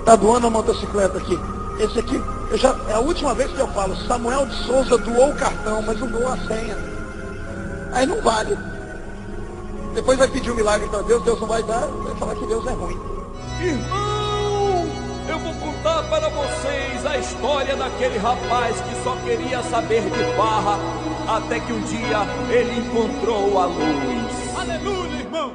Tá doando a motocicleta aqui. Esse aqui, eu já, é a última vez que eu falo, Samuel de Souza doou o cartão, mas não doou a senha. Aí não vale. Depois vai pedir um milagre para Deus, Deus não vai dar, vai falar que Deus é ruim. Irmão, eu vou contar para vocês a história daquele rapaz que só queria saber de barra, até que um dia ele encontrou a luz. Aleluia, irmão!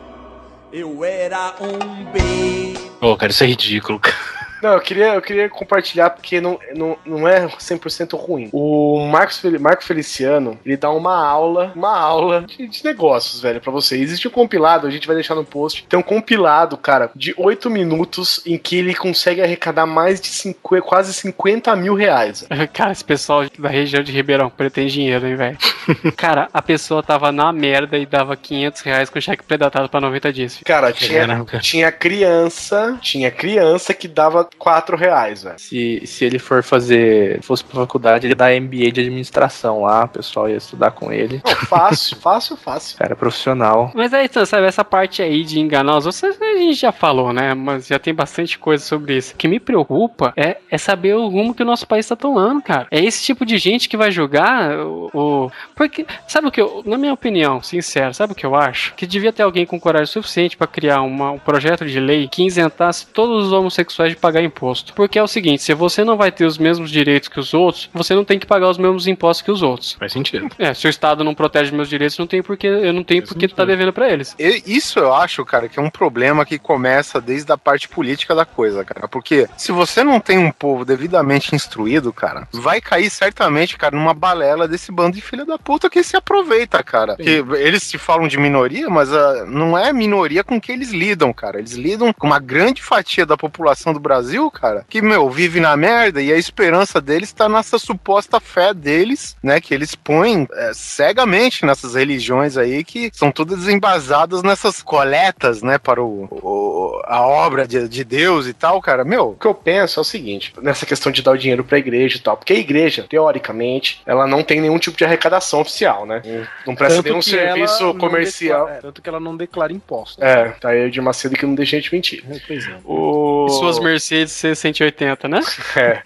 Eu era um bem. Ô, cara, isso é ridículo, cara. Não, eu queria, eu queria compartilhar porque não, não, não é 100% ruim. O Marcos, Marco Feliciano, ele dá uma aula, uma aula de, de negócios, velho, pra você. Existe um compilado, a gente vai deixar no post. Tem um compilado, cara, de 8 minutos em que ele consegue arrecadar mais de 50, quase 50 mil reais. Cara, esse pessoal da região de Ribeirão Preto tem dinheiro, hein, velho? Cara, a pessoa tava na merda e dava 500 reais com cheque predatado pra 90 dias. Cara, tinha, tinha criança, tinha criança que dava 4 reais, velho. Se, se ele for fazer, fosse pra faculdade, ele dá MBA de administração lá, o pessoal ia estudar com ele. Não, fácil, fácil, fácil. Cara, profissional. Mas aí, então, sabe, essa parte aí de enganar os outros, a gente já falou, né? Mas já tem bastante coisa sobre isso. O que me preocupa é, é saber o rumo que o nosso país tá tomando, cara. É esse tipo de gente que vai julgar o. o- Porque, sabe o que eu, na minha opinião, sincero, sabe o que eu acho? Que devia ter alguém com coragem suficiente pra criar uma- um projeto de lei que isentasse todos os homossexuais de pagar imposto. Porque é o seguinte, se você não vai ter os mesmos direitos que os outros, você não tem que pagar os mesmos impostos que os outros. Faz sentido. É, se o Estado não protege meus direitos, não tem porque eu não tenho porque tá devendo pra eles. E- Isso eu acho, cara, que é um problema que começa desde a parte política da coisa, cara. Porque se você não tem um povo devidamente instruído, cara, vai cair certamente, cara, numa balela desse bando de filha da puta que se aproveita, cara. Que eles se falam de minoria, mas ah, não é minoria com que eles lidam, cara. Eles lidam com uma grande fatia da população do Brasil, cara, que, meu, vive na merda e a esperança deles tá nessa suposta fé deles, né, que eles põem é, cegamente nessas religiões aí que são todas embasadas nessas coletas, né, para o, o- a obra de, de Deus e tal, cara. Meu, O que eu penso é o seguinte, nessa questão de dar o dinheiro pra igreja e tal, porque a igreja, teoricamente, ela não tem nenhum tipo de arrecadação oficial, né? Não presta Tanto nenhum serviço comercial. declara- é, tanto que ela não declara imposto. É, tá aí de Macedo que não deixa a gente mentir. Pois é. O... E suas Mercedes C180, né? É.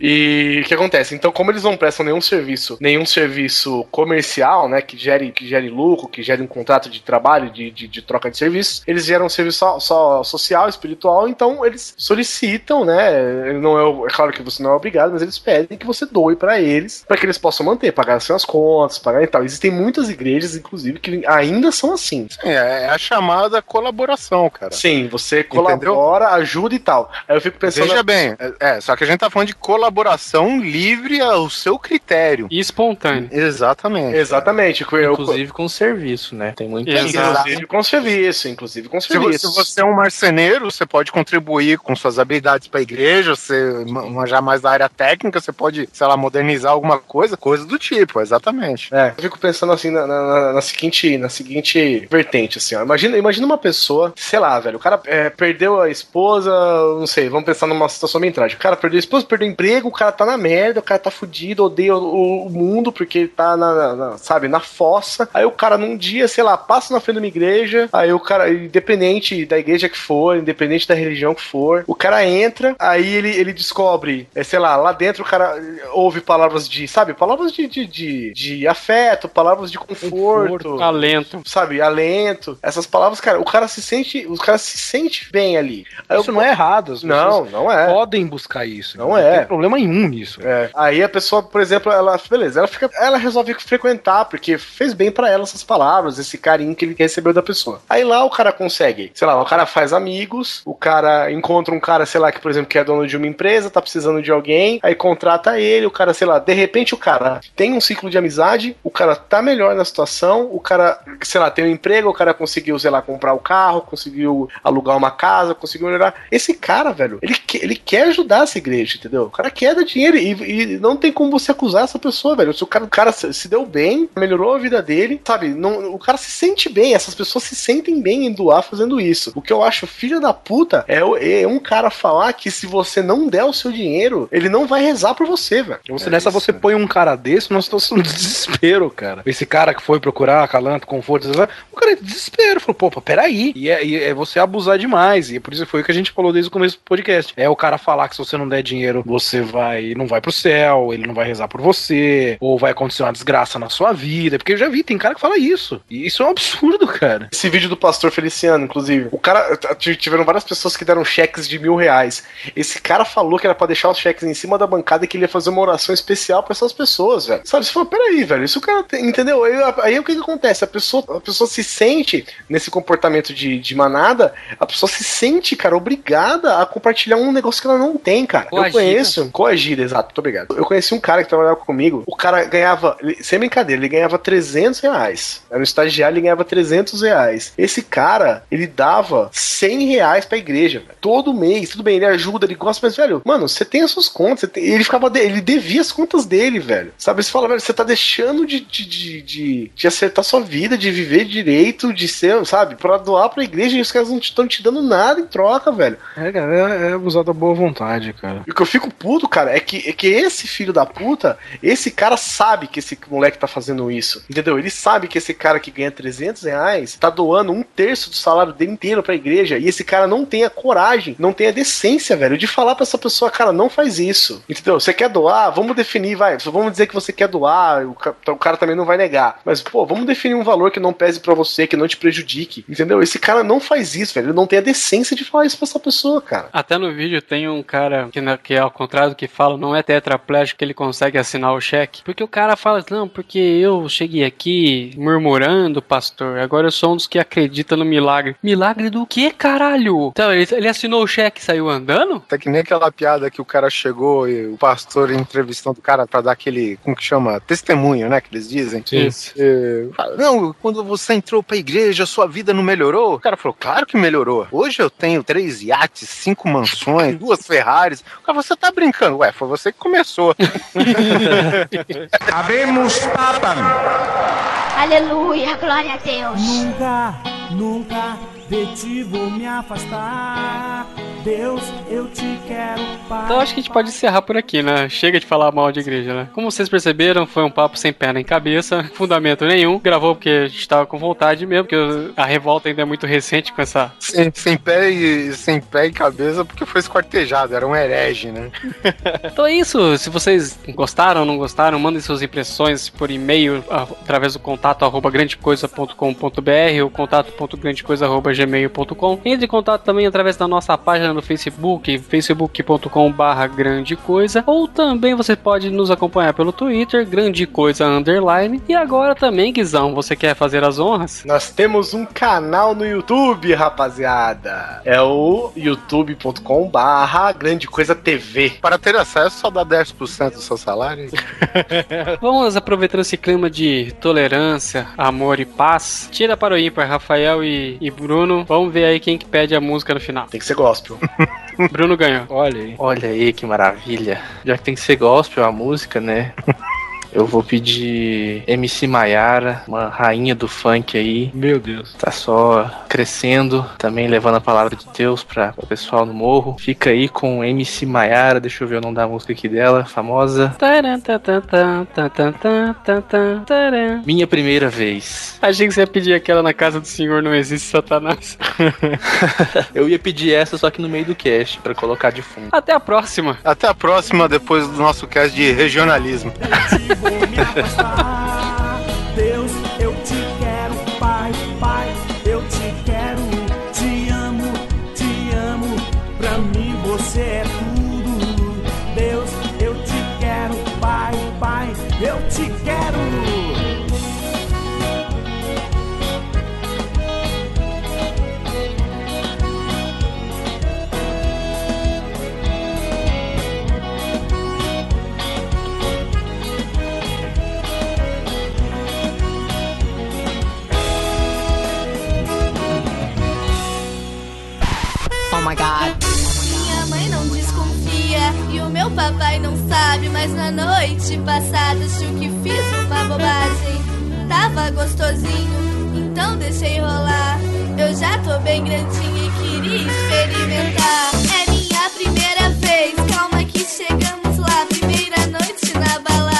E o que acontece? Então, como eles não prestam nenhum serviço, nenhum serviço comercial, né, que gere, que gere lucro, que gere um contrato de trabalho, de, de, de troca de serviços, eles geram um serviço só, só social, espiritual, então eles solicitam, né, não é, é claro que você não é obrigado, mas eles pedem que você doe pra eles, pra que eles possam manter, pagar as suas contas, pagar e tal. Existem muitas igrejas, inclusive, que ainda são assim. é, é a chamada colaboração, cara. Sim, você colabora, ajuda e tal. Aí eu fico pensando. Veja bem, é, só que a gente tá falando de colaboração livre ao seu critério. E espontâneo. Exatamente. Exatamente. eu- Inclusive com serviço, né? Tem muita Inclusive com serviço, inclusive com vo- serviço. se você é um marceneiro, você pode contribuir com suas habilidades para a igreja, você ma- manjar mais da área técnica, você pode, sei lá, modernizar alguma coisa, coisa do tipo, exatamente. É, eu fico pensando assim na, na- na seguinte, na seguinte vertente, assim, ó. Imagina, imagina uma pessoa, sei lá, velho, o cara é, perdeu a esposa, não sei, vamos pensar numa situação bem trágica. O cara perdeu a esposa, perdeu o emprego, o cara tá na merda, o cara tá fudido, odeia o, o mundo porque ele tá na, na- na- sabe, na fossa. Aí o cara num dia, sei lá, passa na frente de uma igreja, aí o cara, independente da igreja que for, independente da religião que for, o cara entra, aí ele, ele descobre, é, sei lá, lá dentro o cara ouve palavras de, sabe, palavras de, de, de, de afeto, palavras de conforto, alento, sabe, alento. Essas palavras, cara, o cara se sente, o cara se sente bem ali. Aí Isso eu- não é errado. As Não, pessoas não é. Podem buscar isso. Não é. tem problema nenhum nisso. É. Aí a pessoa, por exemplo, ela, beleza, ela fica, ela resolve frequentar porque fez bem pra ela essas palavras, esse carinho que ele recebeu da pessoa. Aí lá o cara consegue, sei lá, o cara faz amigos, o cara encontra um cara, sei lá, que por exemplo, que é dono de uma empresa, tá precisando de alguém, aí contrata ele, o cara, sei lá, de repente o cara tem um ciclo de amizade, o cara tá melhor na situação, o cara, sei lá, tem um emprego, o cara conseguiu, sei lá, comprar o carro, conseguiu alugar uma casa, conseguiu melhorar. Esse cara, velho, ele, que- ele quer ajudar essa igreja, entendeu? O cara quer dar dinheiro e, e não tem como você acusar essa pessoa, velho. Se o cara, o cara se se deu bem, melhorou a vida dele, sabe? Não, o cara se sente bem, essas pessoas se sentem bem em doar fazendo isso. O que eu acho filho da puta é, é um cara falar que se você não der o seu dinheiro, ele não vai rezar por você, velho. Você, nessa você põe um cara desse numa situação de desespero, cara. Esse cara que foi procurar calanto, conforto, o cara é de desespero. Falou, pô, pô, peraí. E é, e é você abusar demais. E é por isso que foi o que a gente falou desde o começo do podcast. É o cara falar que se você não der dinheiro, você vai não vai pro céu, ele não vai rezar por você, ou vai acontecer uma desgraça na sua vida. Porque eu já vi, tem cara que fala isso. E isso é um absurdo, cara. Esse vídeo do pastor Feliciano, inclusive. O cara. Tiveram várias pessoas que deram cheques de mil reais. Esse cara falou que era pra deixar os cheques em cima da bancada e que ele ia fazer uma oração especial pra essas pessoas, velho. Sabe? Você falou, peraí, velho. Isso o cara tem, entendeu? Aí, aí o que que acontece? A pessoa, a pessoa se sente nesse comportamento de, de manada, a pessoa se sente, cara, obrigada a compartilhar um negócio que ela não tem, cara. Eu Coagida. conheço. Coagida, exato. Muito obrigado. Eu conheci um cara que trabalhava comigo. O cara ganhava, sem brincadeira, ele ganhava 300 reais. Era um estagiário, ele ganhava 300 reais. Esse cara, ele dava 100 reais pra igreja, velho. Todo mês. Tudo bem, ele ajuda, ele gosta, mas, velho, mano, você tem as suas contas. tem- ele ficava, de- ele devia as contas dele, velho. Sabe? Você fala, velho, você tá deixando de, de, de, de, de acertar sua vida, de viver direito, de ser, sabe? Pra doar pra igreja e os caras não estão te dando nada em troca, velho. É, cara, é, é abusar da boa vontade, cara. E o que eu fico puto, cara, é que, é que esse filho da puta, esse cara sabe que esse moleque tá fazendo isso. Entendeu? Ele sabe que esse cara que ganha 300 reais tá doando um terço do salário dele inteiro pra igreja. E esse cara não tem a coragem, não tem a decência, velho, de falar pra essa pessoa, cara, não faz isso. Entendeu? Você quer doar? Vamos definir, vai. Vamos dizer que você quer doar, o ca- o cara também não vai negar. Mas, pô, vamos definir um valor que não pese pra você, que não te prejudique. Entendeu? Esse cara não faz isso, velho. Ele não tem a decência de falar isso pra essa pessoa, cara. Até no vídeo tem um cara que, na- que é ao contrário do que fala, não é tetraplégico que ele consegue assinar o cheque. Porque o cara fala, não, porque eu cheguei aqui murmurando, pastor, agora eu sou um dos que acredita no milagre. Milagre do que, caralho? Então, ele, ele assinou o cheque e saiu andando? Tá que nem aquela piada que o cara chegou e o pastor entrevistando o cara pra dar aquele, como que chama? Testemunho, né? Que eles dizem. Sim. Fala, não, quando você entrou pra igreja, sua vida não melhorou? O cara falou, claro que melhorou. Hoje eu tenho três iates, cinco mansões, duas Ferraris. O cara, você tá brincando? Ué, foi você que começou. Habemos papam. Aleluia, glória a Deus. Nunca, nunca de ti vou me afastar. Deus, eu te quero para. Então acho que a gente pode encerrar por aqui, né? Chega de falar mal de igreja, né? Como vocês perceberam, foi um papo sem pé nem cabeça, fundamento nenhum. Gravou porque a gente tava com vontade mesmo, porque a revolta ainda é muito recente com essa. sem, sem pé e sem pé e cabeça, porque foi esquartejado, era um herege, né? Então é isso. Se vocês gostaram ou não gostaram, mandem suas impressões por e-mail através do contato arroba grandecoisa.com.br ou contato.grandecoisa.gmail.com. Entre em contato também através da nossa página no Facebook, facebook.com barra grande coisa, ou também você pode nos acompanhar pelo Twitter, grande coisa underline. E agora também, Guizão, você quer fazer as honras? Nós temos um canal no YouTube, rapaziada. É o youtube.com barra grande coisa TV. Para ter acesso, só dá 10% do seu salário. Vamos aproveitando esse clima de tolerância, amor e paz. Tira para o ímpar, Rafael e, e Bruno. Vamos ver aí quem que pede a música no final. Tem que ser gospel. Bruno ganhou. Olha aí. Olha aí que maravilha. Já que tem que ser gospel a música, né? Eu vou pedir MC Maiara, uma rainha do funk aí. Meu Deus. Tá só crescendo, também levando a palavra de Deus para o pessoal no morro. Fica aí com MC Maiara, deixa eu ver o nome da música aqui dela, famosa. Minha primeira vez. Achei que você ia pedir aquela na casa do Senhor não existe Satanás. eu ia pedir essa só que no meio do cast para colocar de fundo. Até a próxima. Até a próxima depois do nosso cast de regionalismo. me afastar. My god. Minha mãe não desconfia e o meu papai não sabe, mas na noite passada achou que fiz uma bobagem. Tava gostosinho, então deixei rolar. Eu já tô bem grandinha e queria experimentar. É minha primeira vez, calma que chegamos lá. Primeira noite na balada,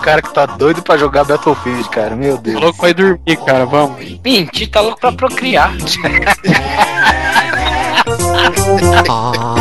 cara que tá doido pra jogar Battlefield, cara. Meu Deus. Louco vai dormir, cara. Vamos. Pinti tá louco pra procriar. Ah.